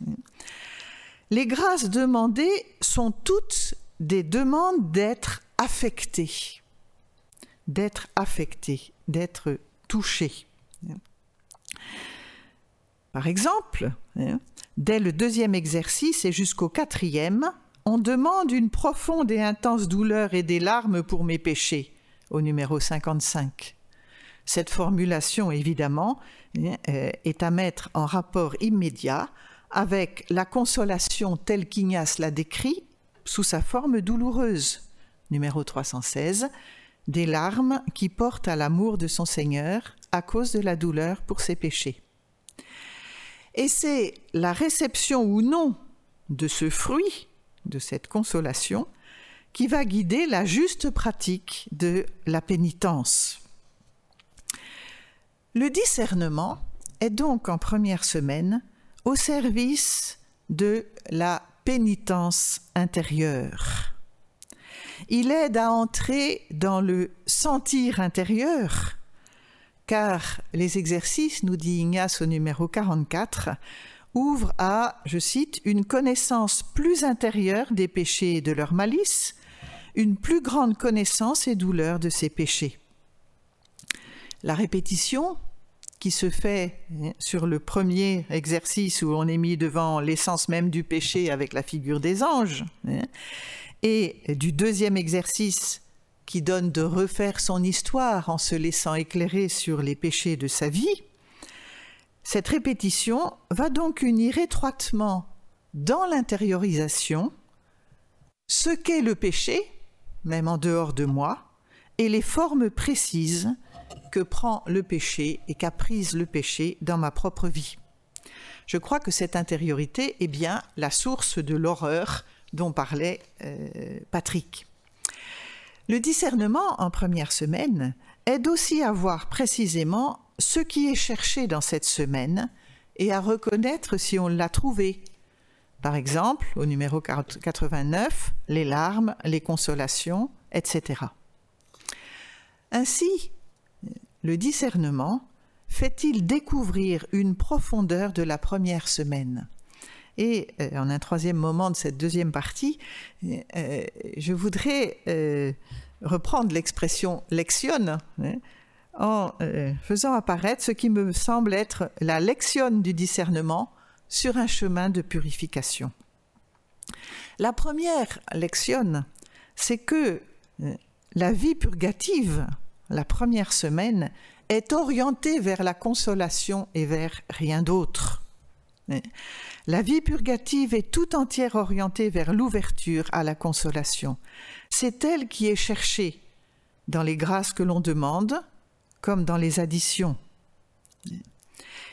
les grâces demandées sont toutes des demandes d'être affecté, d'être affecté, d'être touché. Par exemple, dès le deuxième exercice et jusqu'au quatrième, on demande une profonde et intense douleur et des larmes pour mes péchés, au numéro 55. Cette formulation, évidemment, euh, est à mettre en rapport immédiat avec la consolation telle qu'Ignace l'a décrit sous sa forme douloureuse, numéro 316, des larmes qui portent à l'amour de son Seigneur à cause de la douleur pour ses péchés. Et c'est la réception ou non de ce fruit, de cette consolation, qui va guider la juste pratique de la pénitence. Le discernement est donc en première semaine au service de la pénitence intérieure. Il aide à entrer dans le sentir intérieur, car les exercices, nous dit Ignace au numéro 44, ouvrent à, je cite, une connaissance plus intérieure des péchés et de leur malice, une plus grande connaissance et douleur de ces péchés. La répétition, qui se fait hein, sur le premier exercice où on est mis devant l'essence même du péché avec la figure des anges, hein, et du deuxième exercice qui donne de refaire son histoire en se laissant éclairer sur les péchés de sa vie, cette répétition va donc unir étroitement dans l'intériorisation ce qu'est le péché, même en dehors de moi, et les formes précises que prend le péché et qu'a prise le péché dans ma propre vie. Je crois que cette intériorité est bien la source de l'horreur dont parlait euh, Patrick. Le discernement en première semaine aide aussi à voir précisément ce qui est cherché dans cette semaine et à reconnaître si on l'a trouvé. Par exemple, au numéro 89, les larmes, les consolations, etc. Ainsi, le discernement fait-il découvrir une profondeur de la première semaine? Et euh, en un troisième moment de cette deuxième partie, euh, je voudrais euh, reprendre l'expression lectionne hein, en faisant apparaître ce qui me semble être la lectionne du discernement sur un chemin de purification. La première lectionne, c'est que la vie purgative, la première semaine, est orientée vers la consolation et vers rien d'autre. La vie purgative est tout entière orientée vers l'ouverture à la consolation. C'est elle qui est cherchée dans les grâces que l'on demande, comme dans les additions.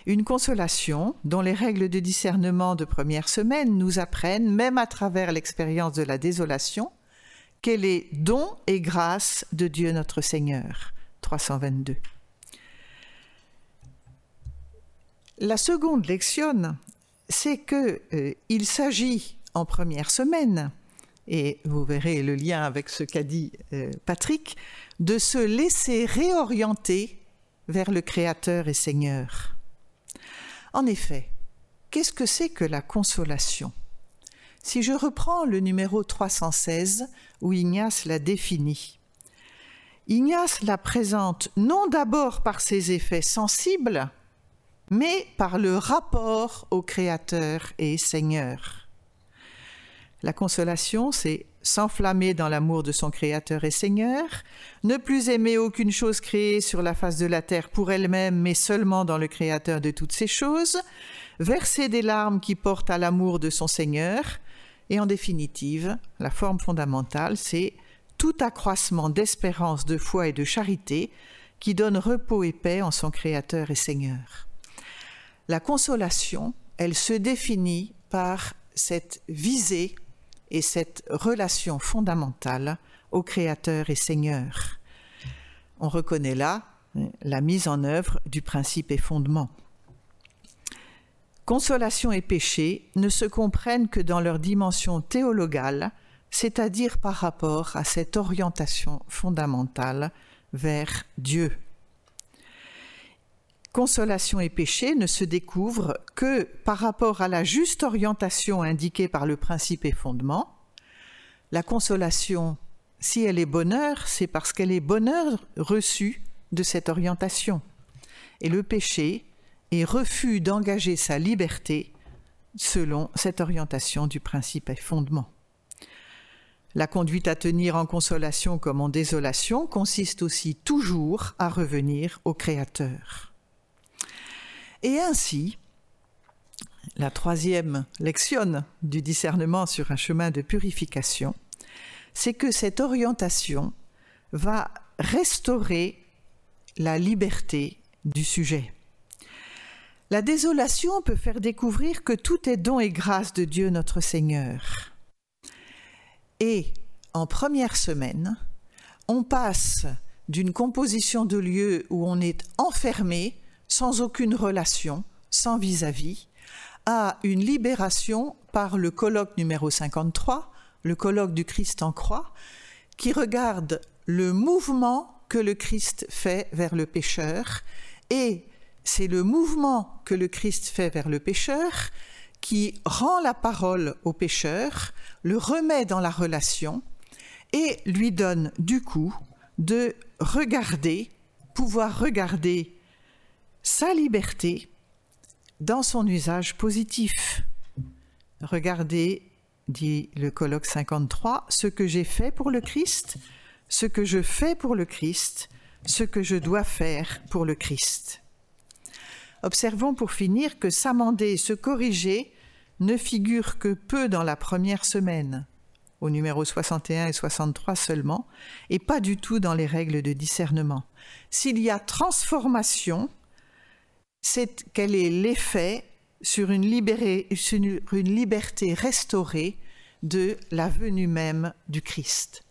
Une consolation dont les règles de discernement de première semaine nous apprennent, même à travers l'expérience de la désolation, qu'elle est don et grâce de Dieu notre Seigneur. 322. La seconde lection, c'est que euh, il s'agit en première semaine, et vous verrez le lien avec ce qu'a dit euh, Patrick, de se laisser réorienter vers le Créateur et Seigneur. En effet, qu'est-ce que c'est que la consolation? Si je reprends le numéro 316 où Ignace l'a défini, Ignace la présente non d'abord par ses effets sensibles, mais par le rapport au Créateur et Seigneur. La consolation, c'est s'enflammer dans l'amour de son Créateur et Seigneur, ne plus aimer aucune chose créée sur la face de la terre pour elle-même, mais seulement dans le Créateur de toutes ces choses, verser des larmes qui portent à l'amour de son Seigneur, et en définitive, la forme fondamentale, c'est tout accroissement d'espérance, de foi et de charité qui donne repos et paix en son Créateur et Seigneur. La consolation, elle se définit par cette visée et cette relation fondamentale au Créateur et Seigneur. On reconnaît là hein, la mise en œuvre du principe et fondement. Consolation et péché ne se comprennent que dans leur dimension théologale, c'est-à-dire par rapport à cette orientation fondamentale vers Dieu. Consolation et péché ne se découvrent que par rapport à la juste orientation indiquée par le principe et fondement. La consolation, si elle est bonheur, c'est parce qu'elle est bonheur reçu de cette orientation. Et le péché est refus d'engager sa liberté selon cette orientation du principe et fondement. La conduite à tenir en consolation comme en désolation consiste aussi toujours à revenir au Créateur. Et ainsi, la troisième lection du discernement sur un chemin de purification, c'est que cette orientation va restaurer la liberté du sujet. La désolation peut faire découvrir que tout est don et grâce de Dieu notre Seigneur. Et en première semaine, on passe d'une composition de lieux où on est enfermé, sans aucune relation, sans vis-à-vis, à une libération par le colloque numéro 53, le colloque du Christ en croix, qui regarde le mouvement que le Christ fait vers le pécheur, et c'est le mouvement que le Christ fait vers le pécheur qui rend la parole au pécheur, le remet dans la relation et lui donne du coup de regarder, pouvoir regarder sa liberté dans son usage positif. Regardez, dit le colloque 53, ce que j'ai fait pour le Christ, ce que je fais pour le Christ, ce que je dois faire pour le Christ. Observons pour finir que s'amender et se corriger ne figurent que peu dans la première semaine, au numéro 61 et 63 seulement, et pas du tout dans les règles de discernement. S'il y a transformation, c'est quel est l'effet sur une, liberté restaurée de la venue même du Christ.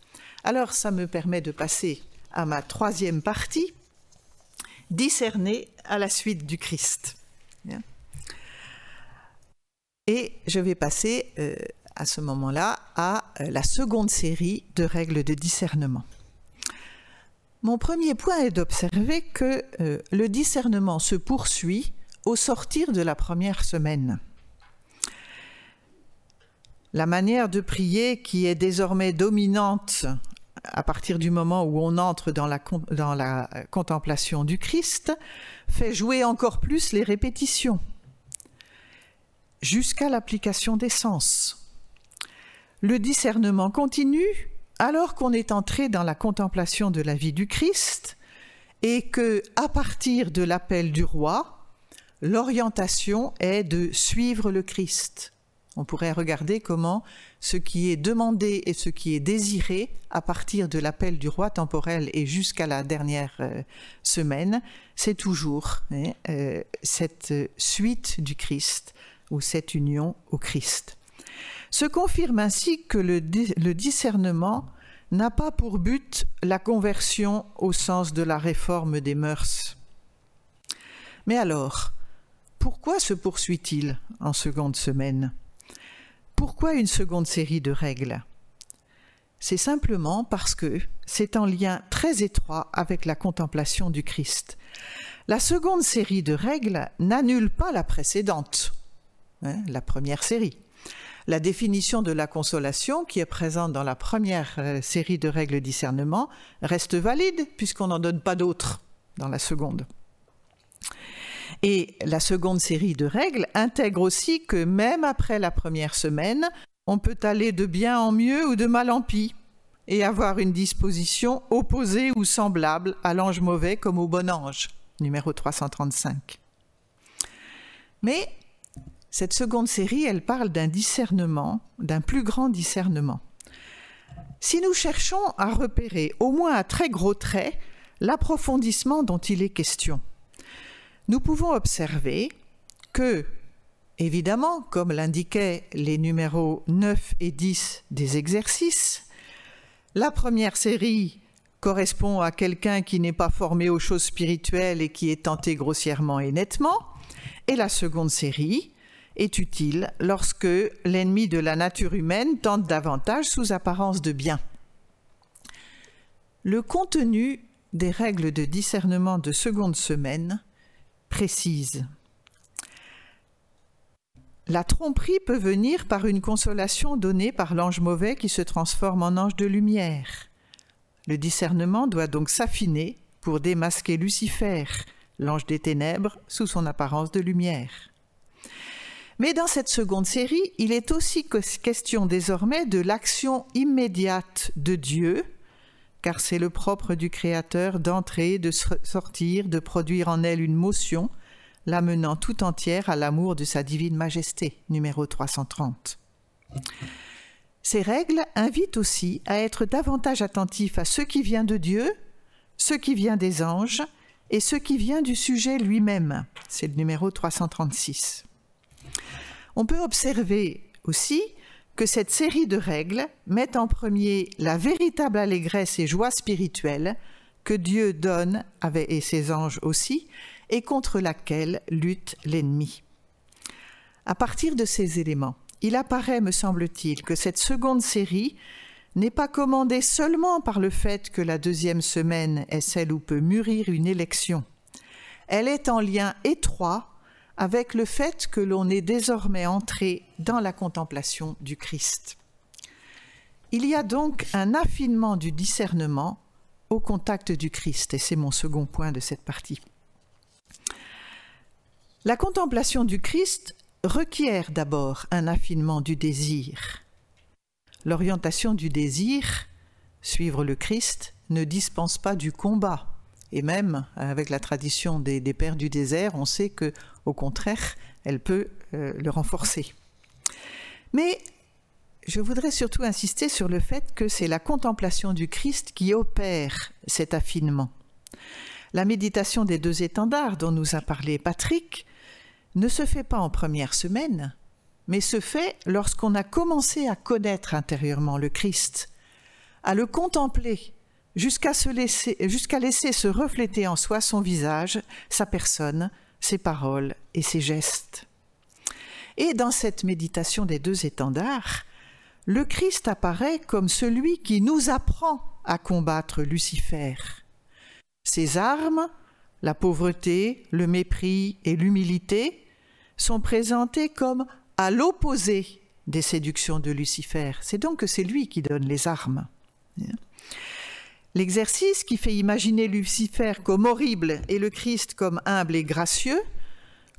Alors ça me permet de passer à ma troisième partie, discerner à la suite du Christ. Et je vais passer euh, à ce moment-là à euh, la seconde série de règles de discernement. Mon premier point est d'observer que euh, le discernement se poursuit au sortir de la première semaine. La manière de prier qui est désormais dominante à partir du moment où on entre dans la, dans la contemplation du Christ fait jouer encore plus les répétitions jusqu'à l'application des sens. Le discernement continue alors qu'on est entré dans la contemplation de la vie du Christ et que, à partir de l'appel du roi, l'orientation est de suivre le Christ. On pourrait regarder comment ce qui est demandé et ce qui est désiré à partir de l'appel du roi temporel et jusqu'à la dernière euh, semaine, c'est toujours hein, euh, cette suite du Christ ou cette union au Christ. Se confirme ainsi que le, discernement n'a pas pour but la conversion au sens de la réforme des mœurs. Mais alors, pourquoi se poursuit-il en seconde semaine? Pourquoi une seconde série de règles? C'est simplement parce que c'est en lien très étroit avec la contemplation du Christ. La seconde série de règles n'annule pas la précédente. Hein, la première série. La définition de la consolation, qui est présente dans la première euh, série de règles discernement, reste valide puisqu'on n'en donne pas d'autres dans la seconde. Et la seconde série de règles intègre aussi que même après la première semaine, on peut aller de bien en mieux ou de mal en pis et avoir une disposition opposée ou semblable à l'ange mauvais comme au bon ange, numéro 335. Mais cette seconde série, elle parle d'un discernement, d'un plus grand discernement. Si nous cherchons à repérer, au moins à très gros traits, l'approfondissement dont il est question, nous pouvons observer que, évidemment, comme l'indiquaient les numéros 9 et 10 des exercices, la première série correspond à quelqu'un qui n'est pas formé aux choses spirituelles et qui est tenté grossièrement et nettement, et la seconde série est utile lorsque l'ennemi de la nature humaine tente davantage sous apparence de bien. Le contenu des règles de discernement de seconde semaine précise. La tromperie peut venir par une consolation donnée par l'ange mauvais qui se transforme en ange de lumière. Le discernement doit donc s'affiner pour démasquer Lucifer, l'ange des ténèbres, sous son apparence de lumière. Mais dans cette seconde série, il est aussi question désormais de l'action immédiate de Dieu, car c'est le propre du Créateur d'entrer, de sortir, de produire en elle une motion, l'amenant tout entière à l'amour de sa divine majesté, numéro 330. Ces règles invitent aussi à être davantage attentif à ce qui vient de Dieu, ce qui vient des anges et ce qui vient du sujet lui-même. C'est le numéro 336. On peut observer aussi que cette série de règles met en premier la véritable allégresse et joie spirituelle que Dieu donne, et ses anges aussi, et contre laquelle lutte l'ennemi. À partir de ces éléments, il apparaît, me semble-t-il, que cette seconde série n'est pas commandée seulement par le fait que la deuxième semaine est celle où peut mûrir une élection. Elle est en lien étroit avec le fait que l'on est désormais entré dans la contemplation du Christ. Il y a donc un affinement du discernement au contact du Christ, et c'est mon second point de cette partie. La contemplation du Christ requiert d'abord un affinement du désir. L'orientation du désir, suivre le Christ, ne dispense pas du combat. Et même avec la tradition des, pères du désert, on sait que, au contraire, elle peut euh, le renforcer. Mais je voudrais surtout insister sur le fait que c'est la contemplation du Christ qui opère cet affinement. La méditation des deux étendards dont nous a parlé Patrick ne se fait pas en première semaine, mais se fait lorsqu'on a commencé à connaître intérieurement le Christ, à le contempler, jusqu'à laisser, jusqu'à laisser se refléter en soi son visage, sa personne, ses paroles et ses gestes. Et dans cette méditation des deux étendards, le Christ apparaît comme celui qui nous apprend à combattre Lucifer. Ses armes, la pauvreté, le mépris et l'humilité, sont présentés comme à l'opposé des séductions de Lucifer. C'est donc que c'est lui qui donne les armes. L'exercice qui fait imaginer Lucifer comme horrible et le Christ comme humble et gracieux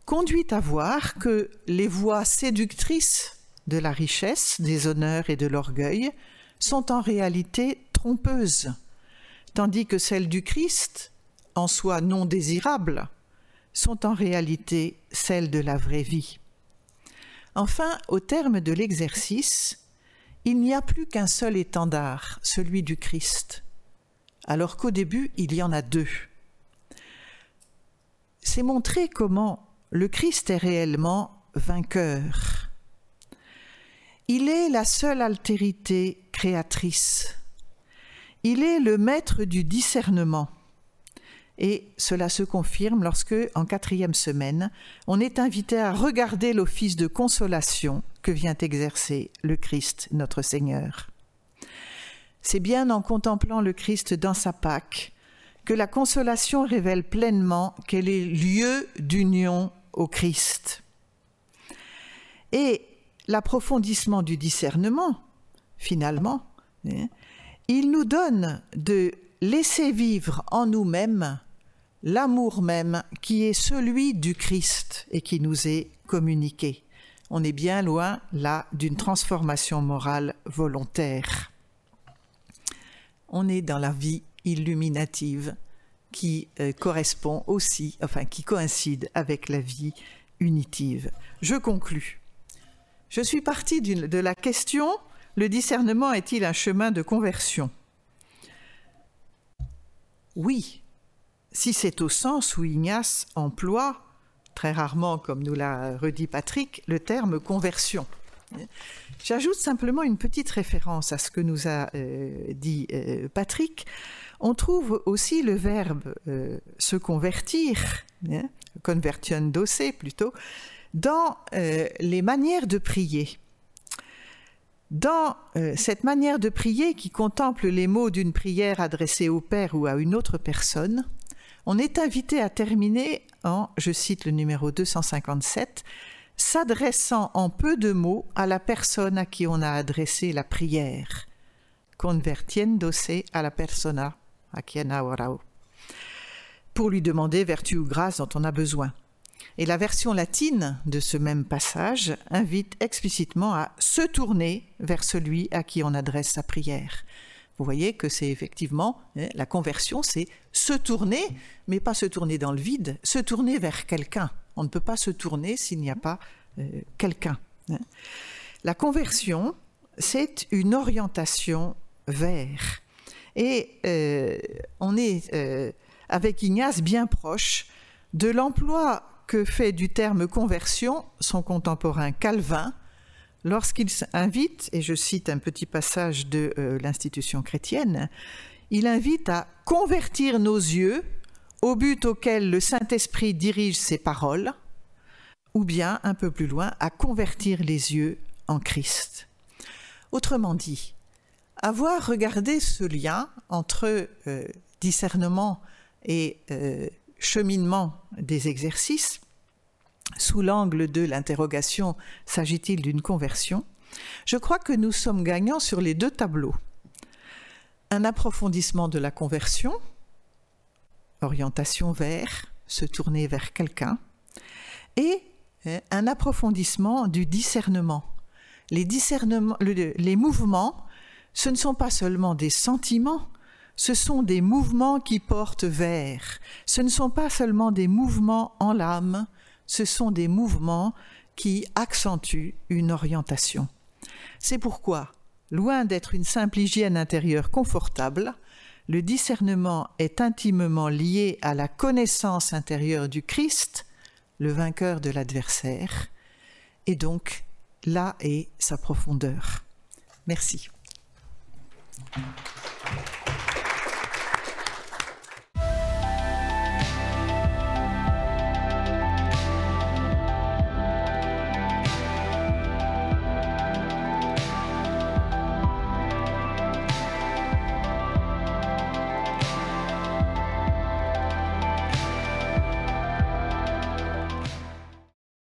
conduit à voir que les voies séductrices de la richesse, des honneurs et de l'orgueil sont en réalité trompeuses, tandis que celles du Christ, en soi non désirables, sont en réalité celles de la vraie vie. Enfin, au terme de l'exercice, il n'y a plus qu'un seul étendard, celui du Christ, alors qu'au début il y en a deux. C'est montrer comment le Christ est réellement vainqueur. Il est la seule altérité créatrice. Il est le maître du discernement. Et cela se confirme lorsque, en quatrième semaine, on est invité à regarder l'office de consolation que vient exercer le Christ notre Seigneur. C'est bien en contemplant le Christ dans sa Pâque que la consolation révèle pleinement qu'elle est lieu d'union au Christ. Et l'approfondissement du discernement, finalement, hein, il nous donne de laisser vivre en nous-mêmes l'amour même qui est celui du Christ et qui nous est communiqué. On est bien loin là d'une transformation morale volontaire. On est dans la vie illuminative qui euh, correspond aussi, enfin qui coïncide avec la vie unitive. Je conclus. Je suis partie de la question le discernement est-il un chemin de conversion? Oui, si c'est au sens où Ignace emploie, très rarement comme nous l'a redit Patrick, le terme conversion. J'ajoute simplement une petite référence à ce que nous a euh, dit euh, Patrick. On trouve aussi le verbe euh, se convertir, hein, conversion plutôt, dans les manières de prier. Dans cette manière de prier qui contemple les mots d'une prière adressée au Père ou à une autre personne, on est invité à terminer en, je cite le numéro 257, s'adressant en peu de mots à la personne à qui on a adressé la prière. Convertiendose a la persona a orao. Pour lui demander vertu ou grâce dont on a besoin. Et la version latine de ce même passage invite explicitement à se tourner vers celui à qui on adresse sa prière. Vous voyez que c'est effectivement hein, la conversion, c'est se tourner, mais pas se tourner dans le vide, se tourner vers quelqu'un. On ne peut pas se tourner s'il n'y a pas euh, quelqu'un. Hein. La conversion, c'est une orientation vers. Et euh, on est euh, avec Ignace bien proche de l'emploi que fait du terme conversion son contemporain Calvin lorsqu'il invite, et je cite un petit passage de l'institution chrétienne, il invite à convertir nos yeux au but auquel le Saint-Esprit dirige ses paroles, ou bien, un peu plus loin, à convertir les yeux en Christ. Autrement dit, avoir regardé ce lien entre euh, discernement et euh, cheminement des exercices, sous l'angle de l'interrogation s'agit-il d'une conversion, je crois que nous sommes gagnants sur les deux tableaux. Un approfondissement de la conversion, orientation vers, se tourner vers quelqu'un, et hein, un approfondissement du discernement. Les, discernements, les mouvements, ce ne sont pas seulement des sentiments, ce sont des mouvements qui portent vers. Ce ne sont pas seulement des mouvements en l'âme, ce sont des mouvements qui accentuent une orientation. C'est pourquoi, loin d'être une simple hygiène intérieure confortable, le discernement est intimement lié à la connaissance intérieure du Christ, le vainqueur de l'adversaire, et donc là est sa profondeur. Merci.